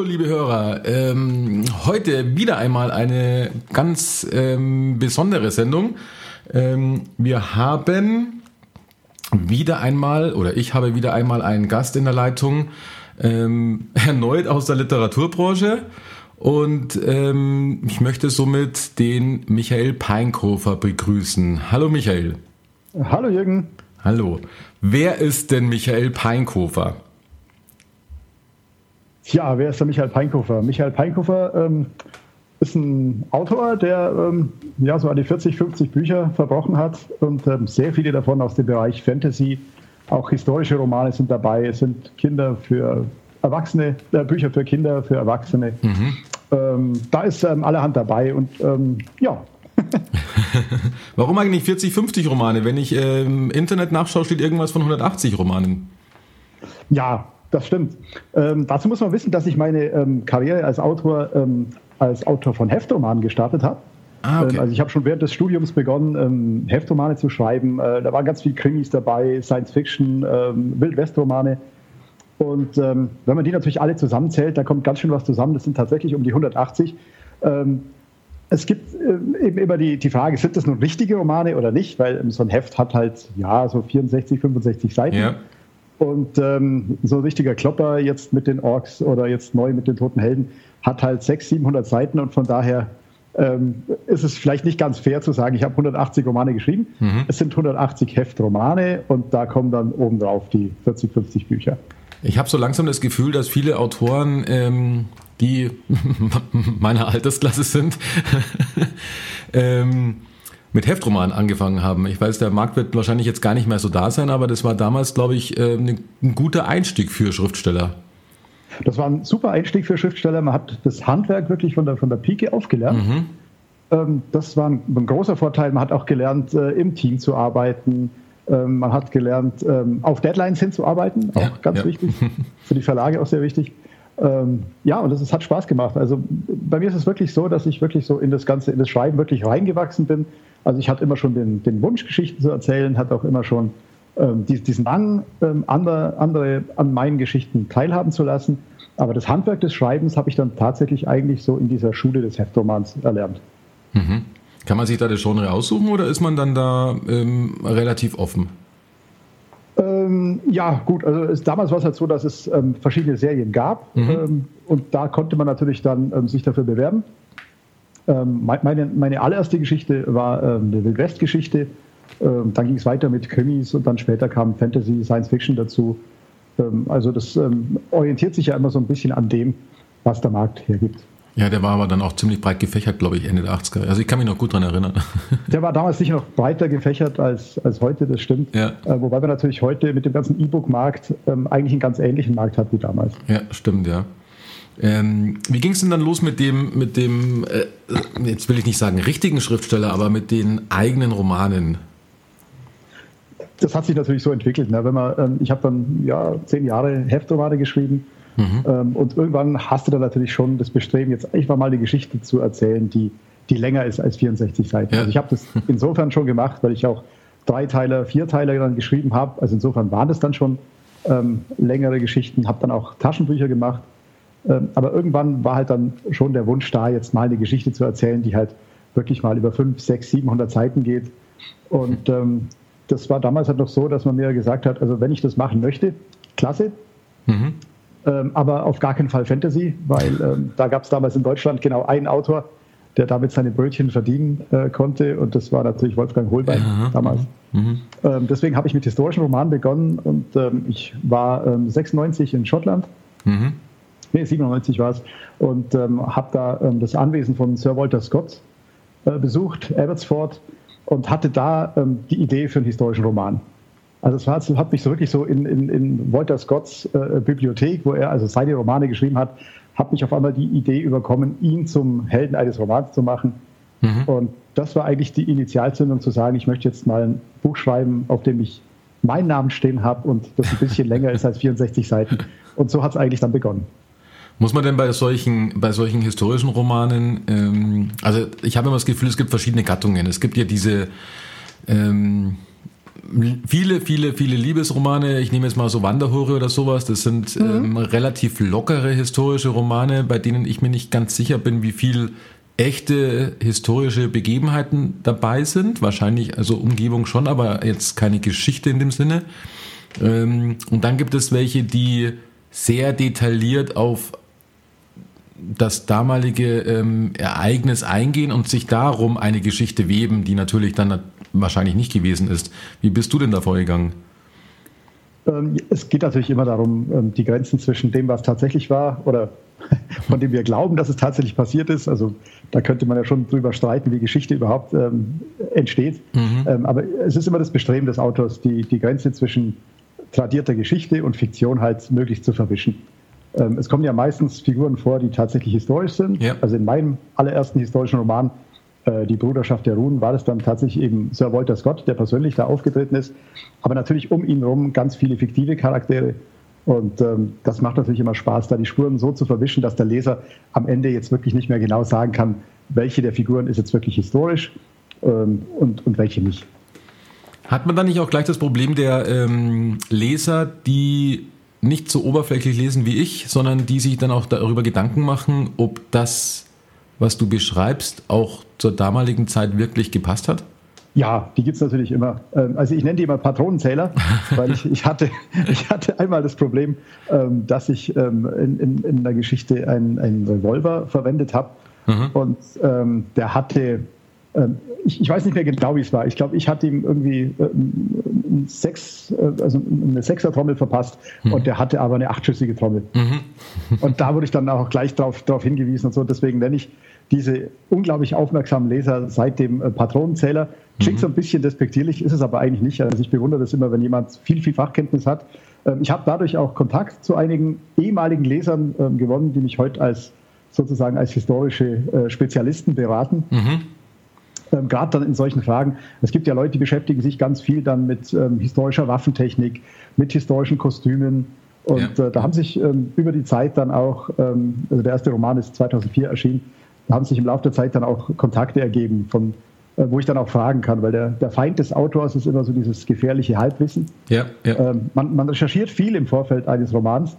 Hallo liebe Hörer, ähm, heute wieder einmal eine ganz ähm, besondere Sendung. Ähm, wir haben wieder einmal, oder ich habe wieder einmal einen Gast in der Leitung, ähm, erneut aus der Literaturbranche. Und ähm, ich möchte somit den Michael Peinkofer begrüßen. Hallo Michael. Hallo Jürgen. Hallo. Wer ist denn Michael Peinkofer? Ja, wer ist der Michael Peinkofer? Michael Peinkofer ähm, ist ein Autor, der ähm, ja so an die 40, 50 Bücher verbrochen hat und ähm, sehr viele davon aus dem Bereich Fantasy. Auch historische Romane sind dabei. Es sind Kinder für Erwachsene, äh, Bücher für Kinder, für Erwachsene. Ähm, da ist ähm, allerhand dabei und ähm, ja, Warum eigentlich 40, 50 Romane? Wenn ich äh, im Internet nachschaue, steht irgendwas von 180 Romanen. Ja, das stimmt. Ähm, dazu muss man wissen, dass ich meine ähm, Karriere als Autor ähm, als Autor von Heftromanen gestartet habe. Ah, okay. Ähm, also ich habe schon während des Studiums begonnen, ähm, Heftromane zu schreiben. Äh, da waren ganz viele Krimis dabei, Science Fiction, ähm, Wild-West-Romane. Und wenn man die natürlich alle zusammenzählt, da kommt ganz schön was zusammen. Das sind tatsächlich um die 180. Ähm, es gibt ähm, eben immer die, die Frage, sind das nun richtige Romane oder nicht? Weil so ein Heft hat halt, ja, so 64, 65 Seiten. Ja. Und ähm, so ein richtiger Klopper jetzt mit den Orks oder jetzt neu mit den Toten Helden hat halt 600, 700 Seiten und von daher ähm, ist es vielleicht nicht ganz fair zu sagen, ich habe 180 Romane geschrieben. Es sind 180 Heftromane und da kommen dann obendrauf die 40, 50 Bücher. Ich habe so langsam das Gefühl, dass viele Autoren, ähm, die meiner Altersklasse sind, ähm, mit Heftromanen angefangen haben. Ich weiß, der Markt wird wahrscheinlich jetzt gar nicht mehr so da sein, aber das war damals, glaube ich, äh, ein guter Einstieg für Schriftsteller. Das war ein super Einstieg für Schriftsteller. Man hat das Handwerk wirklich von der, von der Pike aufgelernt. Ähm, das war ein, ein großer Vorteil. Man hat auch gelernt, äh, im Team zu arbeiten. Ähm, man hat gelernt, ähm, auf Deadlines hinzuarbeiten, auch Ja, ganz ja. wichtig. Für die Verlage auch sehr wichtig. Ähm, ja, und ist, hat Spaß gemacht. Also bei mir ist es wirklich so, dass ich wirklich so in das Ganze, in das Schreiben wirklich reingewachsen bin. Also ich hatte immer schon den, den Wunsch, Geschichten zu erzählen, hatte auch immer schon ähm, die- diesen Drang, ähm, andere, andere an meinen Geschichten teilhaben zu lassen. Aber das Handwerk des Schreibens habe ich dann tatsächlich eigentlich so in dieser Schule des Heftromans erlernt. Kann man sich da das Genre aussuchen oder ist man dann da ähm, relativ offen? Ja, gut, also es, damals war es halt so, dass es ähm, verschiedene Serien gab ähm, und da konnte man natürlich dann ähm, sich dafür bewerben. Ähm, mei- meine, meine allererste Geschichte war ähm, eine Wildwest-Geschichte. Dann ging es weiter mit Krimis und dann später kam Fantasy, Science Fiction dazu. Also das orientiert sich ja immer so ein bisschen an dem, was der Markt hergibt. Ja, der war aber dann auch ziemlich breit gefächert, glaube ich, Ende der 80er. Also ich kann mich noch gut dran erinnern. Der war damals sicher noch breiter gefächert als, als heute, das stimmt. Ja. Äh, wobei man natürlich heute mit dem ganzen E-Book-Markt ähm, eigentlich einen ganz ähnlichen Markt hat wie damals. ja, stimmt, ja. Ähm, wie ging es denn dann los mit dem, mit dem, äh, jetzt will ich nicht sagen richtigen Schriftsteller, aber mit den eigenen Romanen? das hat sich natürlich so entwickelt. Ne? Wenn man, ähm, ich habe dann ja zehn Jahre Heftromane geschrieben ähm, und irgendwann hast du dann natürlich schon das Bestreben, jetzt einfach mal eine Geschichte zu erzählen, die, die länger ist als 64 Seiten. Ja. Also ich habe das insofern schon gemacht, weil ich auch Dreiteiler, Vierteiler dann geschrieben habe. Also insofern waren das dann schon ähm, längere Geschichten, habe dann auch Taschenbücher gemacht. Ähm, aber irgendwann war halt dann schon der Wunsch da, jetzt mal eine Geschichte zu erzählen, die halt wirklich mal über 5, 6, 700 Seiten geht. Und ähm, das war damals halt noch so, dass man mir gesagt hat, also wenn ich das machen möchte, klasse, ähm, aber auf gar keinen Fall Fantasy, weil ähm, da gab es damals in Deutschland genau einen Autor, der damit seine Brötchen verdienen äh, konnte und das war natürlich Wolfgang Holbein ja, damals. Mhm. Ähm, deswegen habe ich mit historischen Romanen begonnen und ähm, ich war 96 ähm, in Schottland. Mhm. Nee, 97 war es. Und ähm, habe da das Anwesen von Sir Walter Scott äh, besucht, Abbotsford, und hatte da die Idee für einen historischen Roman. Also es war, hat mich so wirklich so in, in, in Walter Scotts äh, Bibliothek, wo er also seine Romane geschrieben hat, hat mich auf einmal die Idee überkommen, ihn zum Helden eines Romans zu machen. Mhm. Und das war eigentlich die Initialzündung zu sagen, ich möchte jetzt mal ein Buch schreiben, auf dem ich meinen Namen stehen habe und das ein bisschen länger ist als 64 Seiten. Und so hat es eigentlich dann begonnen. Muss man denn bei solchen, bei solchen historischen Romanen, ähm, also ich habe immer das Gefühl, es gibt verschiedene Gattungen. Es gibt ja diese ähm, viele, viele, viele Liebesromane. Ich nehme jetzt mal so Wanderhure oder sowas. Das sind mhm. ähm, relativ lockere historische Romane, bei denen ich mir nicht ganz sicher bin, wie viel echte historische Begebenheiten dabei sind. Wahrscheinlich, also Umgebung schon, aber jetzt keine Geschichte in dem Sinne. Ähm, und dann gibt es welche, die sehr detailliert auf das damalige ähm, Ereignis eingehen und sich darum eine Geschichte weben, die natürlich dann wahrscheinlich nicht gewesen ist. Wie bist du denn da vorgegangen? Ähm, es geht natürlich immer darum, ähm, die Grenzen zwischen dem, was tatsächlich war oder von dem wir glauben, dass es tatsächlich passiert ist. Also da könnte man ja schon drüber streiten, wie Geschichte überhaupt ähm, entsteht. Mhm. Ähm, aber es ist immer das Bestreben des Autors, die, die Grenze zwischen tradierter Geschichte und Fiktion halt möglichst zu verwischen. Es kommen ja meistens Figuren vor, die tatsächlich historisch sind. Ja. Also in meinem allerersten historischen Roman die Bruderschaft der Runen war das dann tatsächlich eben Sir Walter Scott, der persönlich da aufgetreten ist. Aber natürlich um ihn herum ganz viele fiktive Charaktere. Und ähm, das macht natürlich immer Spaß, da die Spuren so zu verwischen, dass der Leser am Ende jetzt wirklich nicht mehr genau sagen kann, welche der Figuren ist jetzt wirklich historisch ähm, und, und welche nicht. Hat man dann nicht auch gleich das Problem der ähm, Leser, die nicht so oberflächlich lesen wie ich, sondern die sich dann auch darüber Gedanken machen, ob das was du beschreibst, auch zur damaligen Zeit wirklich gepasst hat? Ja, die gibt es natürlich immer. Ähm, also ich nenne die immer Patronenzähler, weil ich, ich, hatte, ich hatte einmal das Problem, ähm, dass ich ähm, in, in, in der Geschichte einen, einen Revolver verwendet habe. Mhm. Und der hatte ähm, ich, ich, weiß nicht mehr genau, wie es war. Ich glaube, ich hatte ihm irgendwie ähm, Sechs, äh, also eine Sechser-Trommel verpasst mhm. und der hatte aber eine achtschüssige Trommel. Mhm. und da wurde ich dann auch gleich darauf hingewiesen und so. Deswegen nenne ich diese unglaublich aufmerksamen Leser seit dem äh, Patronenzähler. Klingt mhm. so ein bisschen despektierlich, ist es aber eigentlich nicht. Also ich bewundere das immer, wenn jemand viel, viel Fachkenntnis hat. Ähm, ich habe dadurch auch Kontakt zu einigen ehemaligen Lesern gewonnen, die mich heute als sozusagen als historische äh, Spezialisten beraten. Mhm ähm, gerade dann in solchen Fragen. Es gibt ja Leute, die beschäftigen sich ganz viel dann mit ähm, historischer Waffentechnik, mit historischen Kostümen. Und ja. äh, da haben sich ähm, über die Zeit dann auch, ähm, also der erste Roman ist 2004 erschienen, haben sich im Laufe der Zeit dann auch Kontakte ergeben, von, äh, wo ich dann auch fragen kann, weil der, der Feind des Autors ist immer so dieses gefährliche Halbwissen. Ja, ja. Ähm, man, man recherchiert viel im Vorfeld eines Romans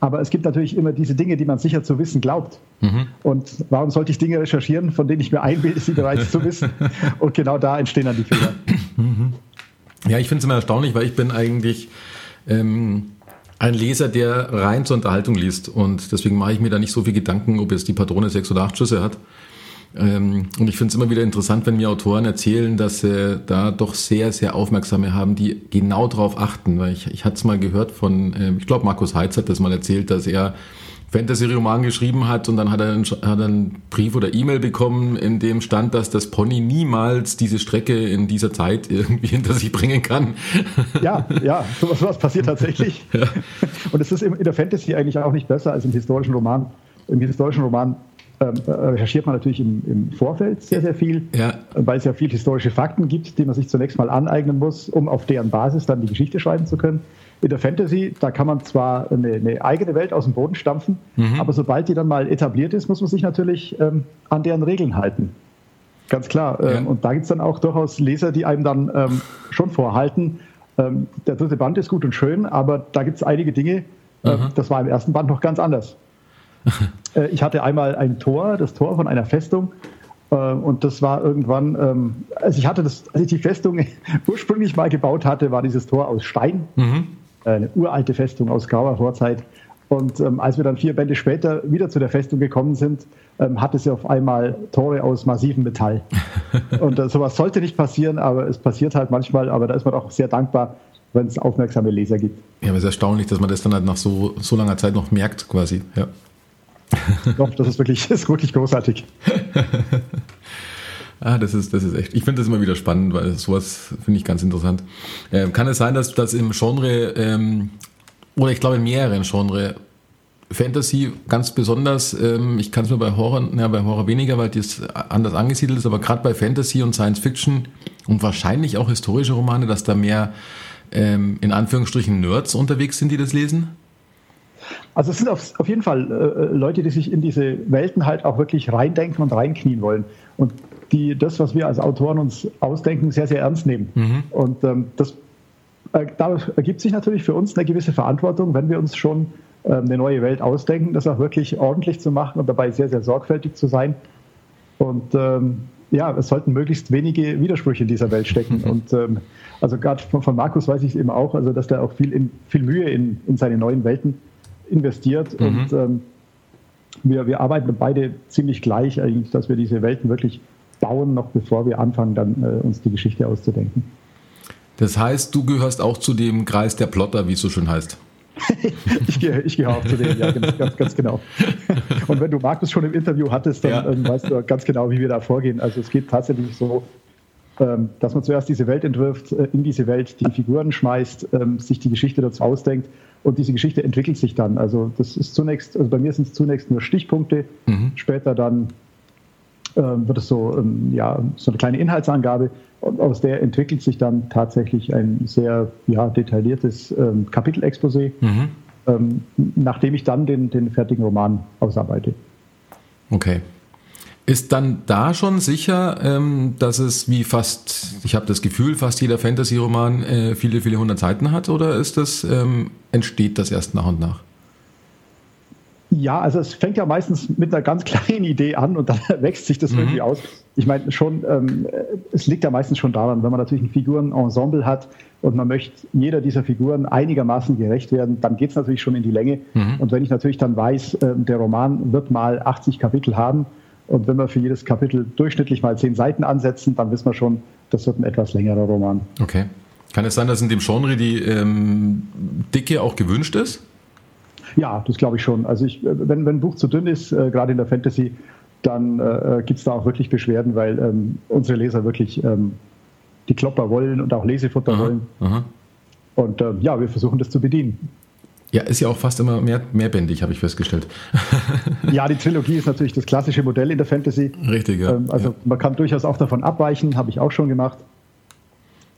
aber es gibt natürlich immer diese Dinge, die man sicher zu wissen glaubt. Mhm. Und warum sollte ich Dinge recherchieren, von denen ich mir einbilde, sie bereits zu wissen? Und genau da entstehen dann die Fehler. Mhm. Ja, ich finde es immer erstaunlich, weil ich bin eigentlich ähm, ein Leser, der rein zur Unterhaltung liest. Und deswegen mache ich mir da nicht so viel Gedanken, ob jetzt die Patrone sechs oder acht Schüsse hat. Ähm, und ich finde es immer wieder interessant, wenn mir Autoren erzählen, dass sie da doch sehr, sehr Aufmerksame haben, die genau darauf achten. Weil ich, ich hatte es mal gehört von, äh, ich glaube, Markus Heitz hat das mal erzählt, dass er Fantasy-Roman geschrieben hat und dann hat er einen, hat einen Brief oder E-Mail bekommen, in dem stand, dass das Pony niemals diese Strecke in dieser Zeit irgendwie hinter sich bringen kann. Ja, ja, sowas, sowas passiert tatsächlich. Ja. Und es ist in der Fantasy eigentlich auch nicht besser als im historischen Roman. Im historischen Roman recherchiert man natürlich im, im, Vorfeld sehr, sehr viel, ja. weil es ja viel historische Fakten gibt, die man sich zunächst mal aneignen muss, um auf deren Basis dann die Geschichte schreiben zu können. In der Fantasy, da kann man zwar eine, eine eigene Welt aus dem Boden stampfen, mhm. aber sobald die dann mal etabliert ist, muss man sich natürlich ähm, an deren Regeln halten. Ganz klar. Ähm, ja. Und da gibt es dann auch durchaus Leser, die einem dann ähm, schon vorhalten, ähm, der dritte Band ist gut und schön, aber da gibt es einige Dinge, äh, das war im ersten Band noch ganz anders. Äh, ich hatte einmal ein Tor, das Tor von einer Festung. Äh, und das war irgendwann, ähm, also ich hatte das, als ich die Festung ursprünglich mal gebaut hatte, war dieses Tor aus Stein. Mhm. Eine uralte Festung aus grauer Vorzeit. Und ähm, als wir dann vier Bände später wieder zu der Festung gekommen sind, ähm, hatte sie auf einmal Tore aus massivem Metall. Und äh, sowas sollte nicht passieren, aber es passiert halt manchmal. Aber da ist man auch sehr dankbar, wenn es aufmerksame Leser gibt. Ja, aber es ist erstaunlich, dass man das dann halt nach so, so langer Zeit noch merkt, quasi. Ja. Doch, das ist wirklich, ist wirklich großartig. Ah, das ist, das ist echt. Ich finde das immer wieder spannend, weil sowas finde ich ganz interessant. Ähm, kann es sein, dass das im Genre, ähm, oder ich glaube in mehreren Genre, Fantasy ganz besonders, ähm, ich kann es mir bei Horror, ja, bei Horror weniger, weil das anders angesiedelt ist, aber gerade bei Fantasy und Science Fiction und wahrscheinlich auch historische Romane, dass da mehr ähm, in Anführungsstrichen Nerds unterwegs sind, die das lesen? Also es sind auf, auf jeden Fall äh, äh, Leute, die sich in diese Welten halt auch wirklich reindenken und reinknien wollen. Und die das, was wir als Autoren uns ausdenken, sehr, sehr ernst nehmen. Mhm. Und ähm, das äh, da ergibt sich natürlich für uns eine gewisse Verantwortung, wenn wir uns schon äh, eine neue Welt ausdenken, das auch wirklich ordentlich zu machen und dabei sehr, sehr sorgfältig zu sein. Und ähm, ja, es sollten möglichst wenige Widersprüche in dieser Welt stecken. Und ähm, also gerade von, von, Markus weiß ich es eben auch, also dass der auch viel, in, viel Mühe in, in seine neuen Welten investiert. Mhm. Und ähm, wir, wir arbeiten beide ziemlich gleich eigentlich, dass wir diese Welten wirklich bauen, noch bevor wir anfangen, dann äh, uns die Geschichte auszudenken. Das heißt, du gehörst auch zu dem Kreis der Plotter, wie es so schön heißt. ich, gehe, ich gehe auch zu denen, ja, ganz, ganz, genau. Und wenn du Markus schon im Interview hattest, dann ja. ähm, weißt du ganz genau, wie wir da vorgehen. Also es geht tatsächlich so, dass man zuerst diese Welt entwirft, äh, in diese Welt die Figuren schmeißt, ähm, sich die Geschichte dazu ausdenkt und diese Geschichte entwickelt sich dann. Also das ist zunächst, also bei mir sind es zunächst nur Stichpunkte, mhm. später dann ähm, wird es so, ähm, ja, so eine kleine Inhaltsangabe. Und aus der entwickelt sich dann tatsächlich ein sehr ja, detailliertes ähm, Kapitelexposé, mhm. ähm, nachdem ich dann den, den fertigen Roman ausarbeite. Okay. Ist dann da schon sicher, ähm, dass es wie fast, ich habe das Gefühl, fast jeder Fantasy-Roman äh, viele, viele hundert Seiten hat oder ist das, ähm, entsteht das erst nach und nach? Ja, also es fängt ja meistens mit einer ganz kleinen Idee an und dann wächst sich das mhm. irgendwie aus. Ich meine schon, ähm, es liegt ja meistens schon daran, wenn man natürlich ein Figurenensemble hat und man möchte jeder dieser Figuren einigermaßen gerecht werden, dann geht es natürlich schon in die Länge. Mhm. Und wenn ich natürlich dann weiß, äh, der Roman wird mal 80 Kapitel haben und wenn wir für jedes Kapitel durchschnittlich mal 10 Seiten ansetzen, dann wissen wir schon, das wird ein etwas längerer Roman. Okay. Kann es sein, dass in dem Genre die ähm, Dicke auch gewünscht ist? Ja, das glaube ich schon. Also ich, wenn, wenn ein Buch zu dünn ist, äh, gerade in der Fantasy, dann äh, gibt es da auch wirklich Beschwerden, weil ähm, unsere Leser wirklich ähm, die Klopper wollen und auch Lesefutter aha, wollen. Aha. Und ähm, ja, wir versuchen das zu bedienen. Ja, ist ja auch fast immer mehr, mehrbändig, habe ich festgestellt. ja, die Trilogie ist natürlich das klassische Modell in der Fantasy. Richtig, ja. Ähm, also ja. man kann durchaus auch davon abweichen, habe ich auch schon gemacht.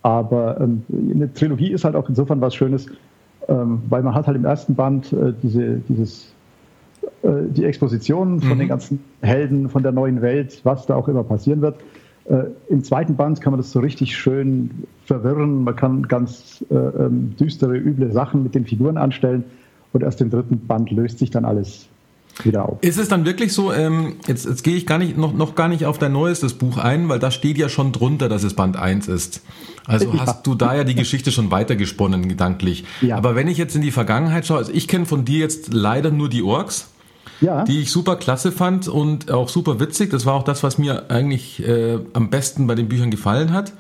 Aber ähm, eine Trilogie ist halt auch insofern was Schönes, ähm, weil man hat halt im ersten Band äh, diese, dieses, äh, die Exposition von mhm. den ganzen Helden, von der neuen Welt, was da auch immer passieren wird. Äh, Im zweiten Band kann man das so richtig schön verwirren. Man kann ganz äh, ähm, düstere, üble Sachen mit den Figuren anstellen. Und erst im dritten Band löst sich dann alles wieder auf. Ist es dann wirklich so, ähm, jetzt, jetzt gehe ich gar nicht, noch, noch gar nicht auf dein neuestes Buch ein, weil da steht ja schon drunter, dass es Band 1 ist. Also ja. hast du da ja die Geschichte schon weitergesponnen, gedanklich. Ja. Aber wenn ich jetzt in die Vergangenheit schaue, also ich kenne von dir jetzt leider nur die Orks. Ja. die ich super klasse fand und auch super witzig. Das war auch das, was mir eigentlich äh, am besten bei den Büchern gefallen hat.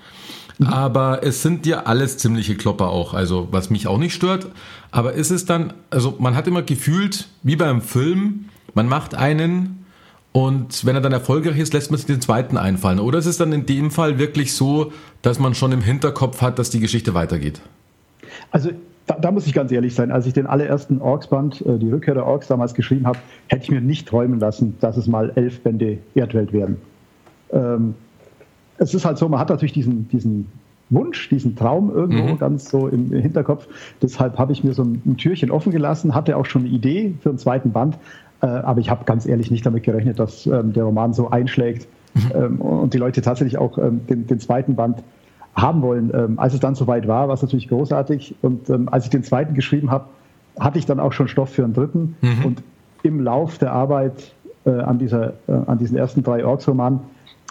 Mhm. Aber es sind ja alles ziemliche Klopper auch, also was mich auch nicht stört. Aber ist es dann, also man hat immer gefühlt, wie beim Film, man macht einen und wenn er dann erfolgreich ist, lässt man sich den zweiten einfallen. Oder ist es dann in dem Fall wirklich so, dass man schon im Hinterkopf hat, dass die Geschichte weitergeht? Also da, da muss ich ganz ehrlich sein, als ich den allerersten Orks-Band, äh, die Rückkehr der Orks damals geschrieben habe, hätte ich mir nicht träumen lassen, dass es mal elf Bände Erdwelt werden. Ähm, es ist halt so, man hat natürlich diesen, diesen Wunsch, diesen Traum irgendwo mhm. ganz so im Hinterkopf. Deshalb habe ich mir so ein, ein, Türchen offen gelassen, hatte auch schon eine Idee für einen zweiten Band, äh, aber ich habe ganz ehrlich nicht damit gerechnet, dass ähm, der Roman so einschlägt mhm. ähm, und die Leute tatsächlich auch ähm, den, den, zweiten Band haben wollen. Ähm, als es dann soweit war, war es natürlich großartig und ähm, als ich den zweiten geschrieben habe, hatte ich dann auch schon Stoff für einen dritten mhm. und im Lauf der Arbeit äh, an, dieser, äh, an diesen ersten drei Orks-Romanen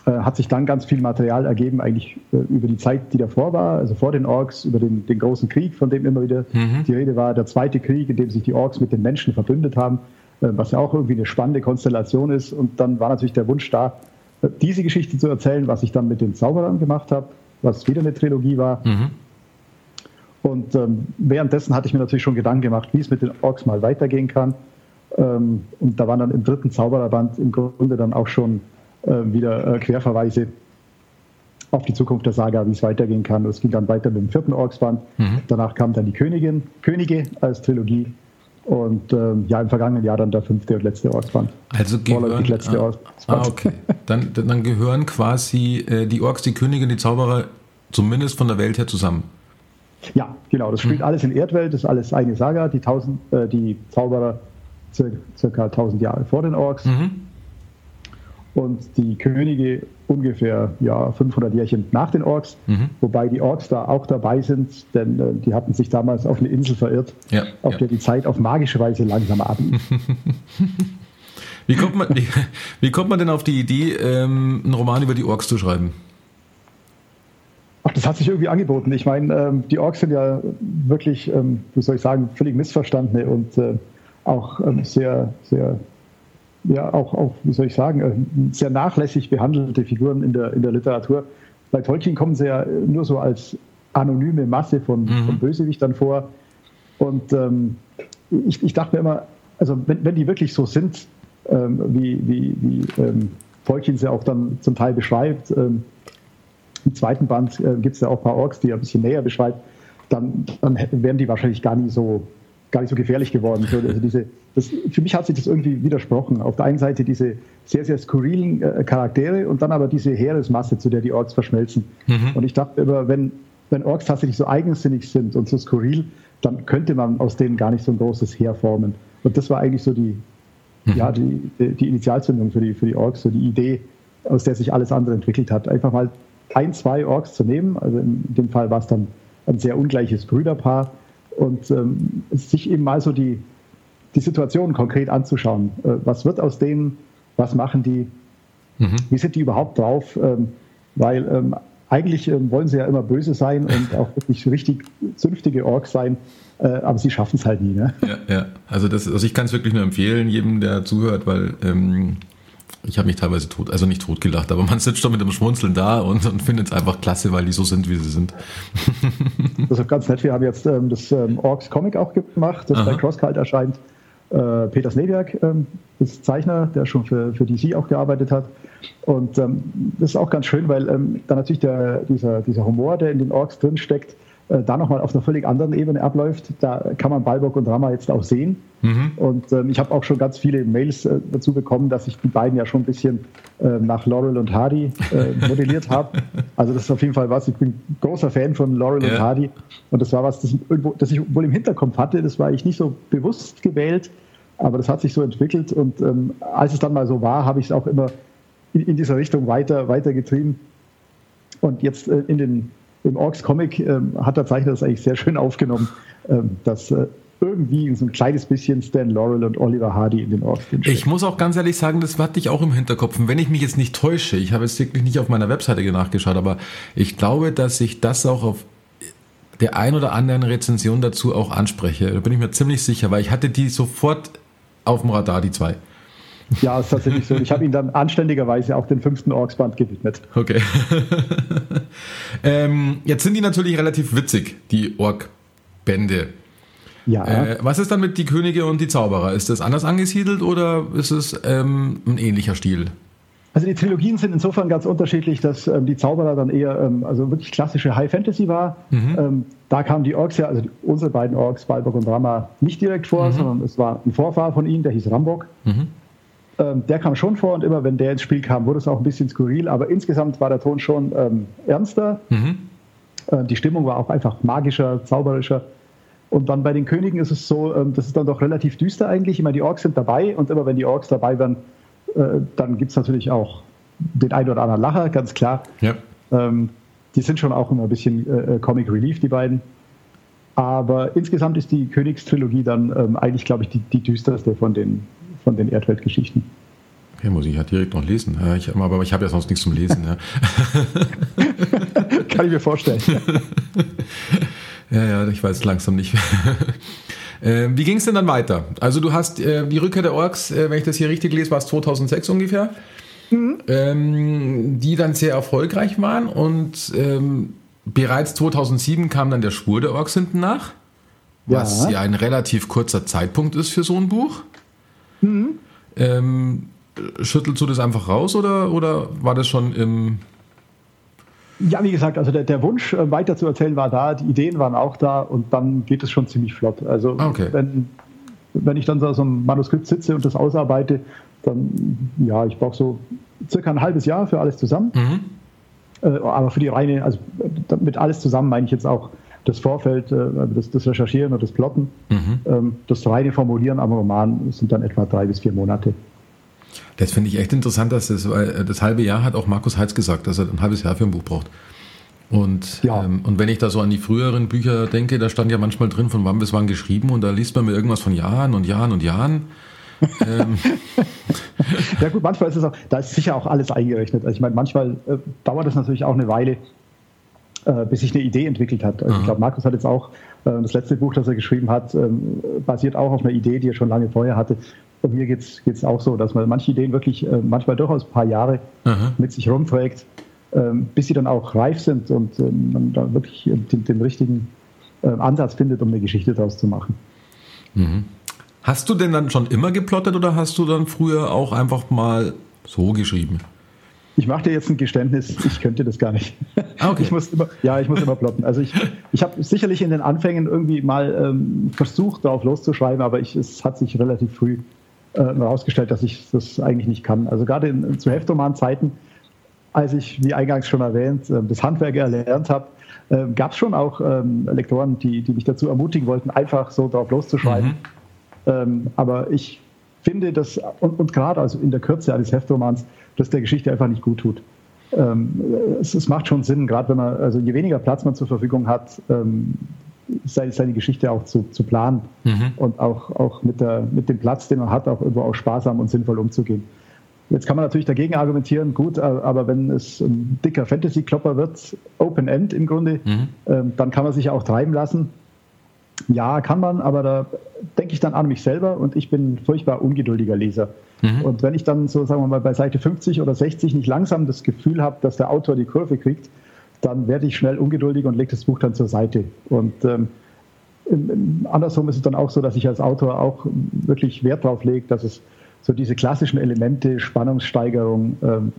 äh, hat sich dann ganz viel Material ergeben, eigentlich äh, über die Zeit, die davor war, also vor den Orks, über den, den großen Krieg, von dem immer wieder mhm. die Rede war, der zweite Krieg, in dem sich die Orks mit den Menschen verbündet haben, äh, was ja auch irgendwie eine spannende Konstellation ist. Und dann war natürlich der Wunsch da, äh, diese Geschichte zu erzählen, was ich dann mit den Zauberern gemacht habe, was wieder eine Trilogie war. Mhm. Und ähm, währenddessen hatte ich mir natürlich schon Gedanken gemacht, wie es mit den Orks mal weitergehen kann. Ähm, und da waren dann im dritten Zaubererband im Grunde dann auch schon äh, wieder äh, Querverweise auf die Zukunft der Saga, wie es weitergehen kann. Es ging dann weiter mit dem vierten Orksband. Mhm. Danach kam dann die Königin, Könige als Trilogie. Und ähm, ja, im vergangenen Jahr dann der fünfte und letzte Orksband. Also gehören, letzte ah, ah, okay. Dann, dann gehören quasi äh, die Orks, die Könige und die Zauberer zumindest von der Welt her zusammen. Ja, genau. Das spielt mhm. alles in Erdwelt, das ist alles eine Saga. Die, tausend, äh, die Zauberer circa 1000 Jahre vor den Orks. Mhm. Und die Könige ungefähr ja, 500 Jährchen nach den Orks, mhm. wobei die Orks da auch dabei sind, denn äh, die hatten sich damals auf eine Insel verirrt, ja, auf ja. der die Zeit auf magische Weise langsam ablief. wie, kommt man, wie, wie, kommt man denn auf die Idee, ähm, einen Roman über die Orks zu schreiben? Ach, das hat sich irgendwie angeboten. Ich meine, ähm, die Orks sind ja wirklich, ähm, wie soll ich sagen, völlig missverstandene und äh, auch ähm, sehr, sehr, ja, auch, auch, wie soll ich sagen, äh, sehr nachlässig behandelte Figuren in der, in der Literatur. Bei Tolkien kommen sie ja nur so als anonyme Masse von, mhm. von Bösewichtern vor. Und ähm, ich, ich dachte mir immer, also wenn, wenn die wirklich so sind, ähm, wie, wie, wie ähm, Tolkien sie auch dann zum Teil beschreibt, ähm, im zweiten Band äh, gibt es ja auch ein paar Orks, die er ein bisschen näher beschreibt, dann, dann wären die wahrscheinlich gar nicht so, gar nicht so gefährlich geworden. Also diese, das, für mich hat sich das irgendwie widersprochen. Auf der einen Seite diese sehr, sehr skurrilen äh, Charaktere und dann aber diese Heeresmasse, zu der die Orks verschmelzen. Mhm. Und ich dachte immer, wenn, wenn Orks tatsächlich so eigensinnig sind und so skurril, dann könnte man aus denen gar nicht so ein großes Heer formen. Und das war eigentlich so die, mhm. ja, die, die Initialzündung für die, für die Orks, so die Idee, aus der sich alles andere entwickelt hat. Einfach mal ein, zwei Orks zu nehmen. Also in dem Fall war es dann ein sehr ungleiches Brüderpaar und ähm, sich eben mal so die, die Situation konkret anzuschauen. Äh, was wird aus denen? Was machen die? Mhm. Wie sind die überhaupt drauf? Ähm, weil ähm, eigentlich ähm, wollen sie ja immer böse sein und auch wirklich richtig zünftige Orks sein, äh, aber sie schaffen es halt nie. Ne? Ja, ja. Also, das, also ich kann es wirklich nur empfehlen, jedem, der zuhört, weil ähm, ich habe mich teilweise tot, also nicht tot gelacht, aber man sitzt schon mit dem Schmunzeln da und, und findet es einfach klasse, weil die so sind, wie sie sind. Das ist ganz nett. Wir haben jetzt ähm, das ähm, Orks Comic auch gemacht, das Aha. bei Crosscult erscheint. Äh, Peter Sneberg ähm, ist Zeichner, der schon für, für DC auch gearbeitet hat. Und ähm, das ist auch ganz schön, weil ähm, da natürlich der, dieser, dieser Humor, der in den Orks drin steckt, äh, da nochmal auf einer völlig anderen Ebene abläuft. Da kann man Balbock und Rama jetzt auch sehen. Mhm. Und ähm, ich habe auch schon ganz viele Mails äh, dazu bekommen, dass ich die beiden ja schon ein bisschen äh, nach Laurel und Hardy äh, modelliert habe. Also das ist auf jeden Fall was. Ich bin großer Fan von Laurel ja. und Hardy. Und das war was, das, irgendwo, das ich wohl im Hinterkopf hatte. Das war ich nicht so bewusst gewählt, aber das hat sich so entwickelt. Und ähm, als es dann mal so war, habe ich es auch immer in, in, dieser Richtung weiter, weiter getrieben. Und jetzt äh, in den im Orks Comic ähm, hat der Zeichner das eigentlich sehr schön aufgenommen, ähm, dass äh, irgendwie so ein kleines bisschen Stan Laurel und Oliver Hardy in den Orks Ich muss auch ganz ehrlich sagen, das hatte ich auch im Hinterkopf. Und wenn ich mich jetzt nicht täusche, ich habe jetzt wirklich nicht auf meiner Webseite nachgeschaut, aber ich glaube, dass ich das auch auf der ein oder anderen Rezension dazu auch anspreche. Da bin ich mir ziemlich sicher, weil ich hatte die sofort auf dem Radar, die zwei. Ja, ist tatsächlich so. Ich habe ihn dann anständigerweise auch den fünften Orksband gewidmet. Okay. ähm, jetzt sind die natürlich relativ witzig, die Ork-Bände. Ja. Äh, was ist dann mit die Könige und die Zauberer? Ist das anders angesiedelt oder ist es ähm, ein ähnlicher Stil? Also die Trilogien sind insofern ganz unterschiedlich, dass ähm, die Zauberer dann eher ähm, also wirklich klassische High Fantasy war. Mhm. Ähm, da kamen die Orks ja, also die, unsere beiden Orks, Balbok und Brahma, nicht direkt vor, mhm. sondern es war ein Vorfahr von ihnen, der hieß Rambok. Mhm. Ähm, der kam schon vor und immer, wenn der ins Spiel kam, wurde es auch ein bisschen skurril, aber insgesamt war der Ton schon ähm, ernster. Mhm. Äh, die Stimmung war auch einfach magischer, zauberischer. Und dann bei den Königen ist es so, ähm, das ist dann doch relativ düster eigentlich. Immer die Orks sind dabei und immer wenn die Orks dabei waren, äh, dann gibt es natürlich auch den einen oder anderen Lacher, ganz klar. Ja. Ähm, die sind schon auch immer ein bisschen äh, äh, Comic Relief, die beiden. Aber insgesamt ist die Königstrilogie dann ähm, eigentlich, glaube ich, die, die düsterste von den, von den Erdweltgeschichten. Okay, muss ich ja direkt noch lesen. Ich, aber ich habe ja sonst nichts zum Lesen. Ja. Kann ich mir vorstellen. ja, ja, ich weiß langsam nicht. äh, wie ging es denn dann weiter? Also du hast äh, die Rückkehr der Orks, äh, wenn ich das hier richtig lese, war es 2006 ungefähr, mhm. ähm, die dann sehr erfolgreich waren und ähm, bereits 2007 kam dann der Spur der Orks hinten nach, was ja, ja ein relativ kurzer Zeitpunkt ist für so ein Buch. Mhm. Ähm, schüttelst du das einfach raus oder, oder war das schon im. Ja, wie gesagt, also der, der Wunsch äh, weiter zu erzählen war da, die Ideen waren auch da und dann geht es schon ziemlich flott. Also ah, okay. wenn, wenn ich dann so einem Manuskript sitze und das ausarbeite, dann ja, ich brauche so circa ein halbes Jahr für alles zusammen. Mhm. Äh, aber für die reine, also mit alles zusammen meine ich jetzt auch das Vorfeld, äh, das, das Recherchieren und das Plotten. Mhm. Ähm, das reine Formulieren am Roman sind dann etwa drei bis vier Monate. Das finde ich echt interessant, dass das, weil äh, das halbe Jahr hat auch Markus Heitz gesagt, dass er ein halbes Jahr für ein Buch braucht. Und, ja. ähm, und wenn ich da so an die früheren Bücher denke, da stand ja manchmal drin, von wann bis wann geschrieben und da liest man mir irgendwas von Jahren und Jahren und Jahren. ähm. ja gut, manchmal ist es auch, da ist sicher auch alles eingerechnet. Also ich meine, manchmal äh, dauert es natürlich auch eine Weile, bis sich eine Idee entwickelt hat. Also ich glaube, Markus hat jetzt auch äh, das letzte Buch, das er geschrieben hat, ähm, basiert auch auf einer Idee, die er schon lange vorher hatte. Und mir geht es auch so, dass man manche Ideen wirklich äh, manchmal durchaus ein paar Jahre Aha. mit sich rumträgt, ähm, bis sie dann auch reif sind und man da wirklich den, den richtigen äh, Ansatz findet, um eine Geschichte daraus zu machen. Mhm. Hast du denn dann schon immer geplottet oder hast du dann früher auch einfach mal so geschrieben? Ich mache dir jetzt ein Geständnis, ich könnte das gar nicht. Ah, okay. Ich muss immer, ja, ich muss immer plotten. Also ich, ich habe sicherlich in den Anfängen irgendwie mal ähm, versucht, darauf loszuschreiben, aber ich, es hat sich relativ früh äh, herausgestellt, dass ich das eigentlich nicht kann. Also gerade in, zu Heftroman-Zeiten, als ich, wie eingangs schon erwähnt, äh, das Handwerk erlernt habe, äh, gab es schon auch ähm, Lektoren, die, die mich dazu ermutigen wollten, einfach so darauf loszuschreiben. Mhm. Ähm, aber ich finde, dass, und, und gerade also in der Kürze eines Heftromans, dass der Geschichte einfach nicht gut tut. Ähm, es, es, macht schon Sinn, gerade wenn man, also je weniger Platz man zur Verfügung hat, ähm, seine, seine Geschichte auch zu, zu planen mhm. und auch, auch mit, der, mit dem Platz, den man hat, auch irgendwo auch sparsam und sinnvoll umzugehen. Jetzt kann man natürlich dagegen argumentieren, gut, aber wenn es ein dicker Fantasy-Klopper wird, Open End im Grunde, mhm. ähm, dann kann man sich auch treiben lassen. Ja, kann man, aber da denke ich dann an mich selber und ich bin furchtbar ungeduldiger Leser. Mhm. Und wenn ich dann so, sagen wir mal, bei Seite 50 oder 60 nicht langsam das Gefühl habe, dass der Autor die Kurve kriegt, dann werde ich schnell ungeduldig und lege das Buch dann zur Seite. Und ähm, andersrum ist es dann auch so, dass ich als Autor auch wirklich Wert darauf lege, dass es so diese klassischen Elemente, Spannungssteigerung, ähm,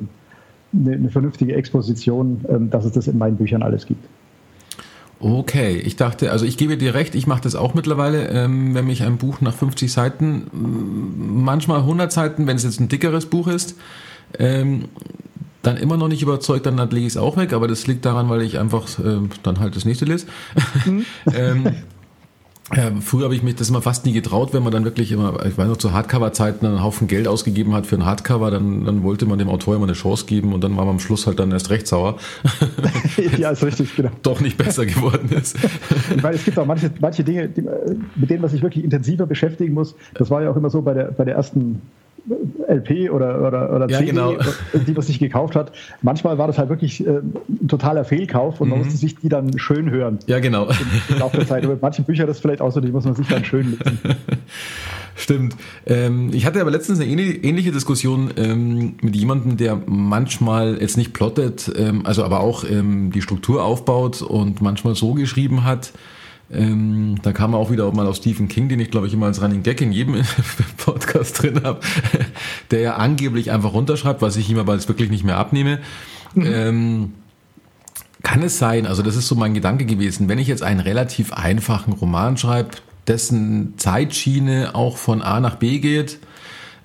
eine, eine, vernünftige Exposition, ähm, dass es das in meinen Büchern alles gibt. Okay, ich dachte, also ich gebe dir recht, ich mache das auch mittlerweile, ähm, wenn mich ein Buch nach 50 Seiten, manchmal 100 Seiten, wenn es jetzt ein dickeres Buch ist, ähm, dann immer noch nicht überzeugt, dann lege ich es auch weg, aber das liegt daran, weil ich einfach äh, dann halt das nächste lese. Mhm. ähm, äh, früher habe ich mich das immer fast nie getraut, wenn man dann wirklich immer, ich weiß noch, zu Hardcover-Zeiten einen Haufen Geld ausgegeben hat für ein Hardcover, dann, dann wollte man dem Autor immer eine Chance geben und dann war man am Schluss halt dann erst recht sauer. ja, ist richtig, genau. Doch nicht besser geworden ist. ich meine, es gibt auch manche, manche Dinge, die, mit denen man sich wirklich intensiver beschäftigen muss. Das war ja auch immer so bei der, bei der ersten LP oder, oder, oder ja, CD, genau. die man sich gekauft hat. Manchmal war das halt wirklich äh, ein totaler Fehlkauf und mhm. man musste sich die dann schön hören. Ja, genau. Im Laufe der Zeit. Aber manche Bücher das vielleicht auch so, die muss man sich dann schön lesen. Stimmt. Ähm, ich hatte aber letztens eine ähnliche Diskussion ähm, mit jemandem, der manchmal jetzt nicht plottet, ähm, also aber auch ähm, die Struktur aufbaut und manchmal so geschrieben hat, ähm, da kam auch wieder mal auf Stephen King, den ich glaube ich immer als Running Gag in jedem Podcast drin habe, der ja angeblich einfach runterschreibt, was ich ihm aber jetzt wirklich nicht mehr abnehme. Mhm. Ähm, kann es sein, also das ist so mein Gedanke gewesen, wenn ich jetzt einen relativ einfachen Roman schreibe, dessen Zeitschiene auch von A nach B geht,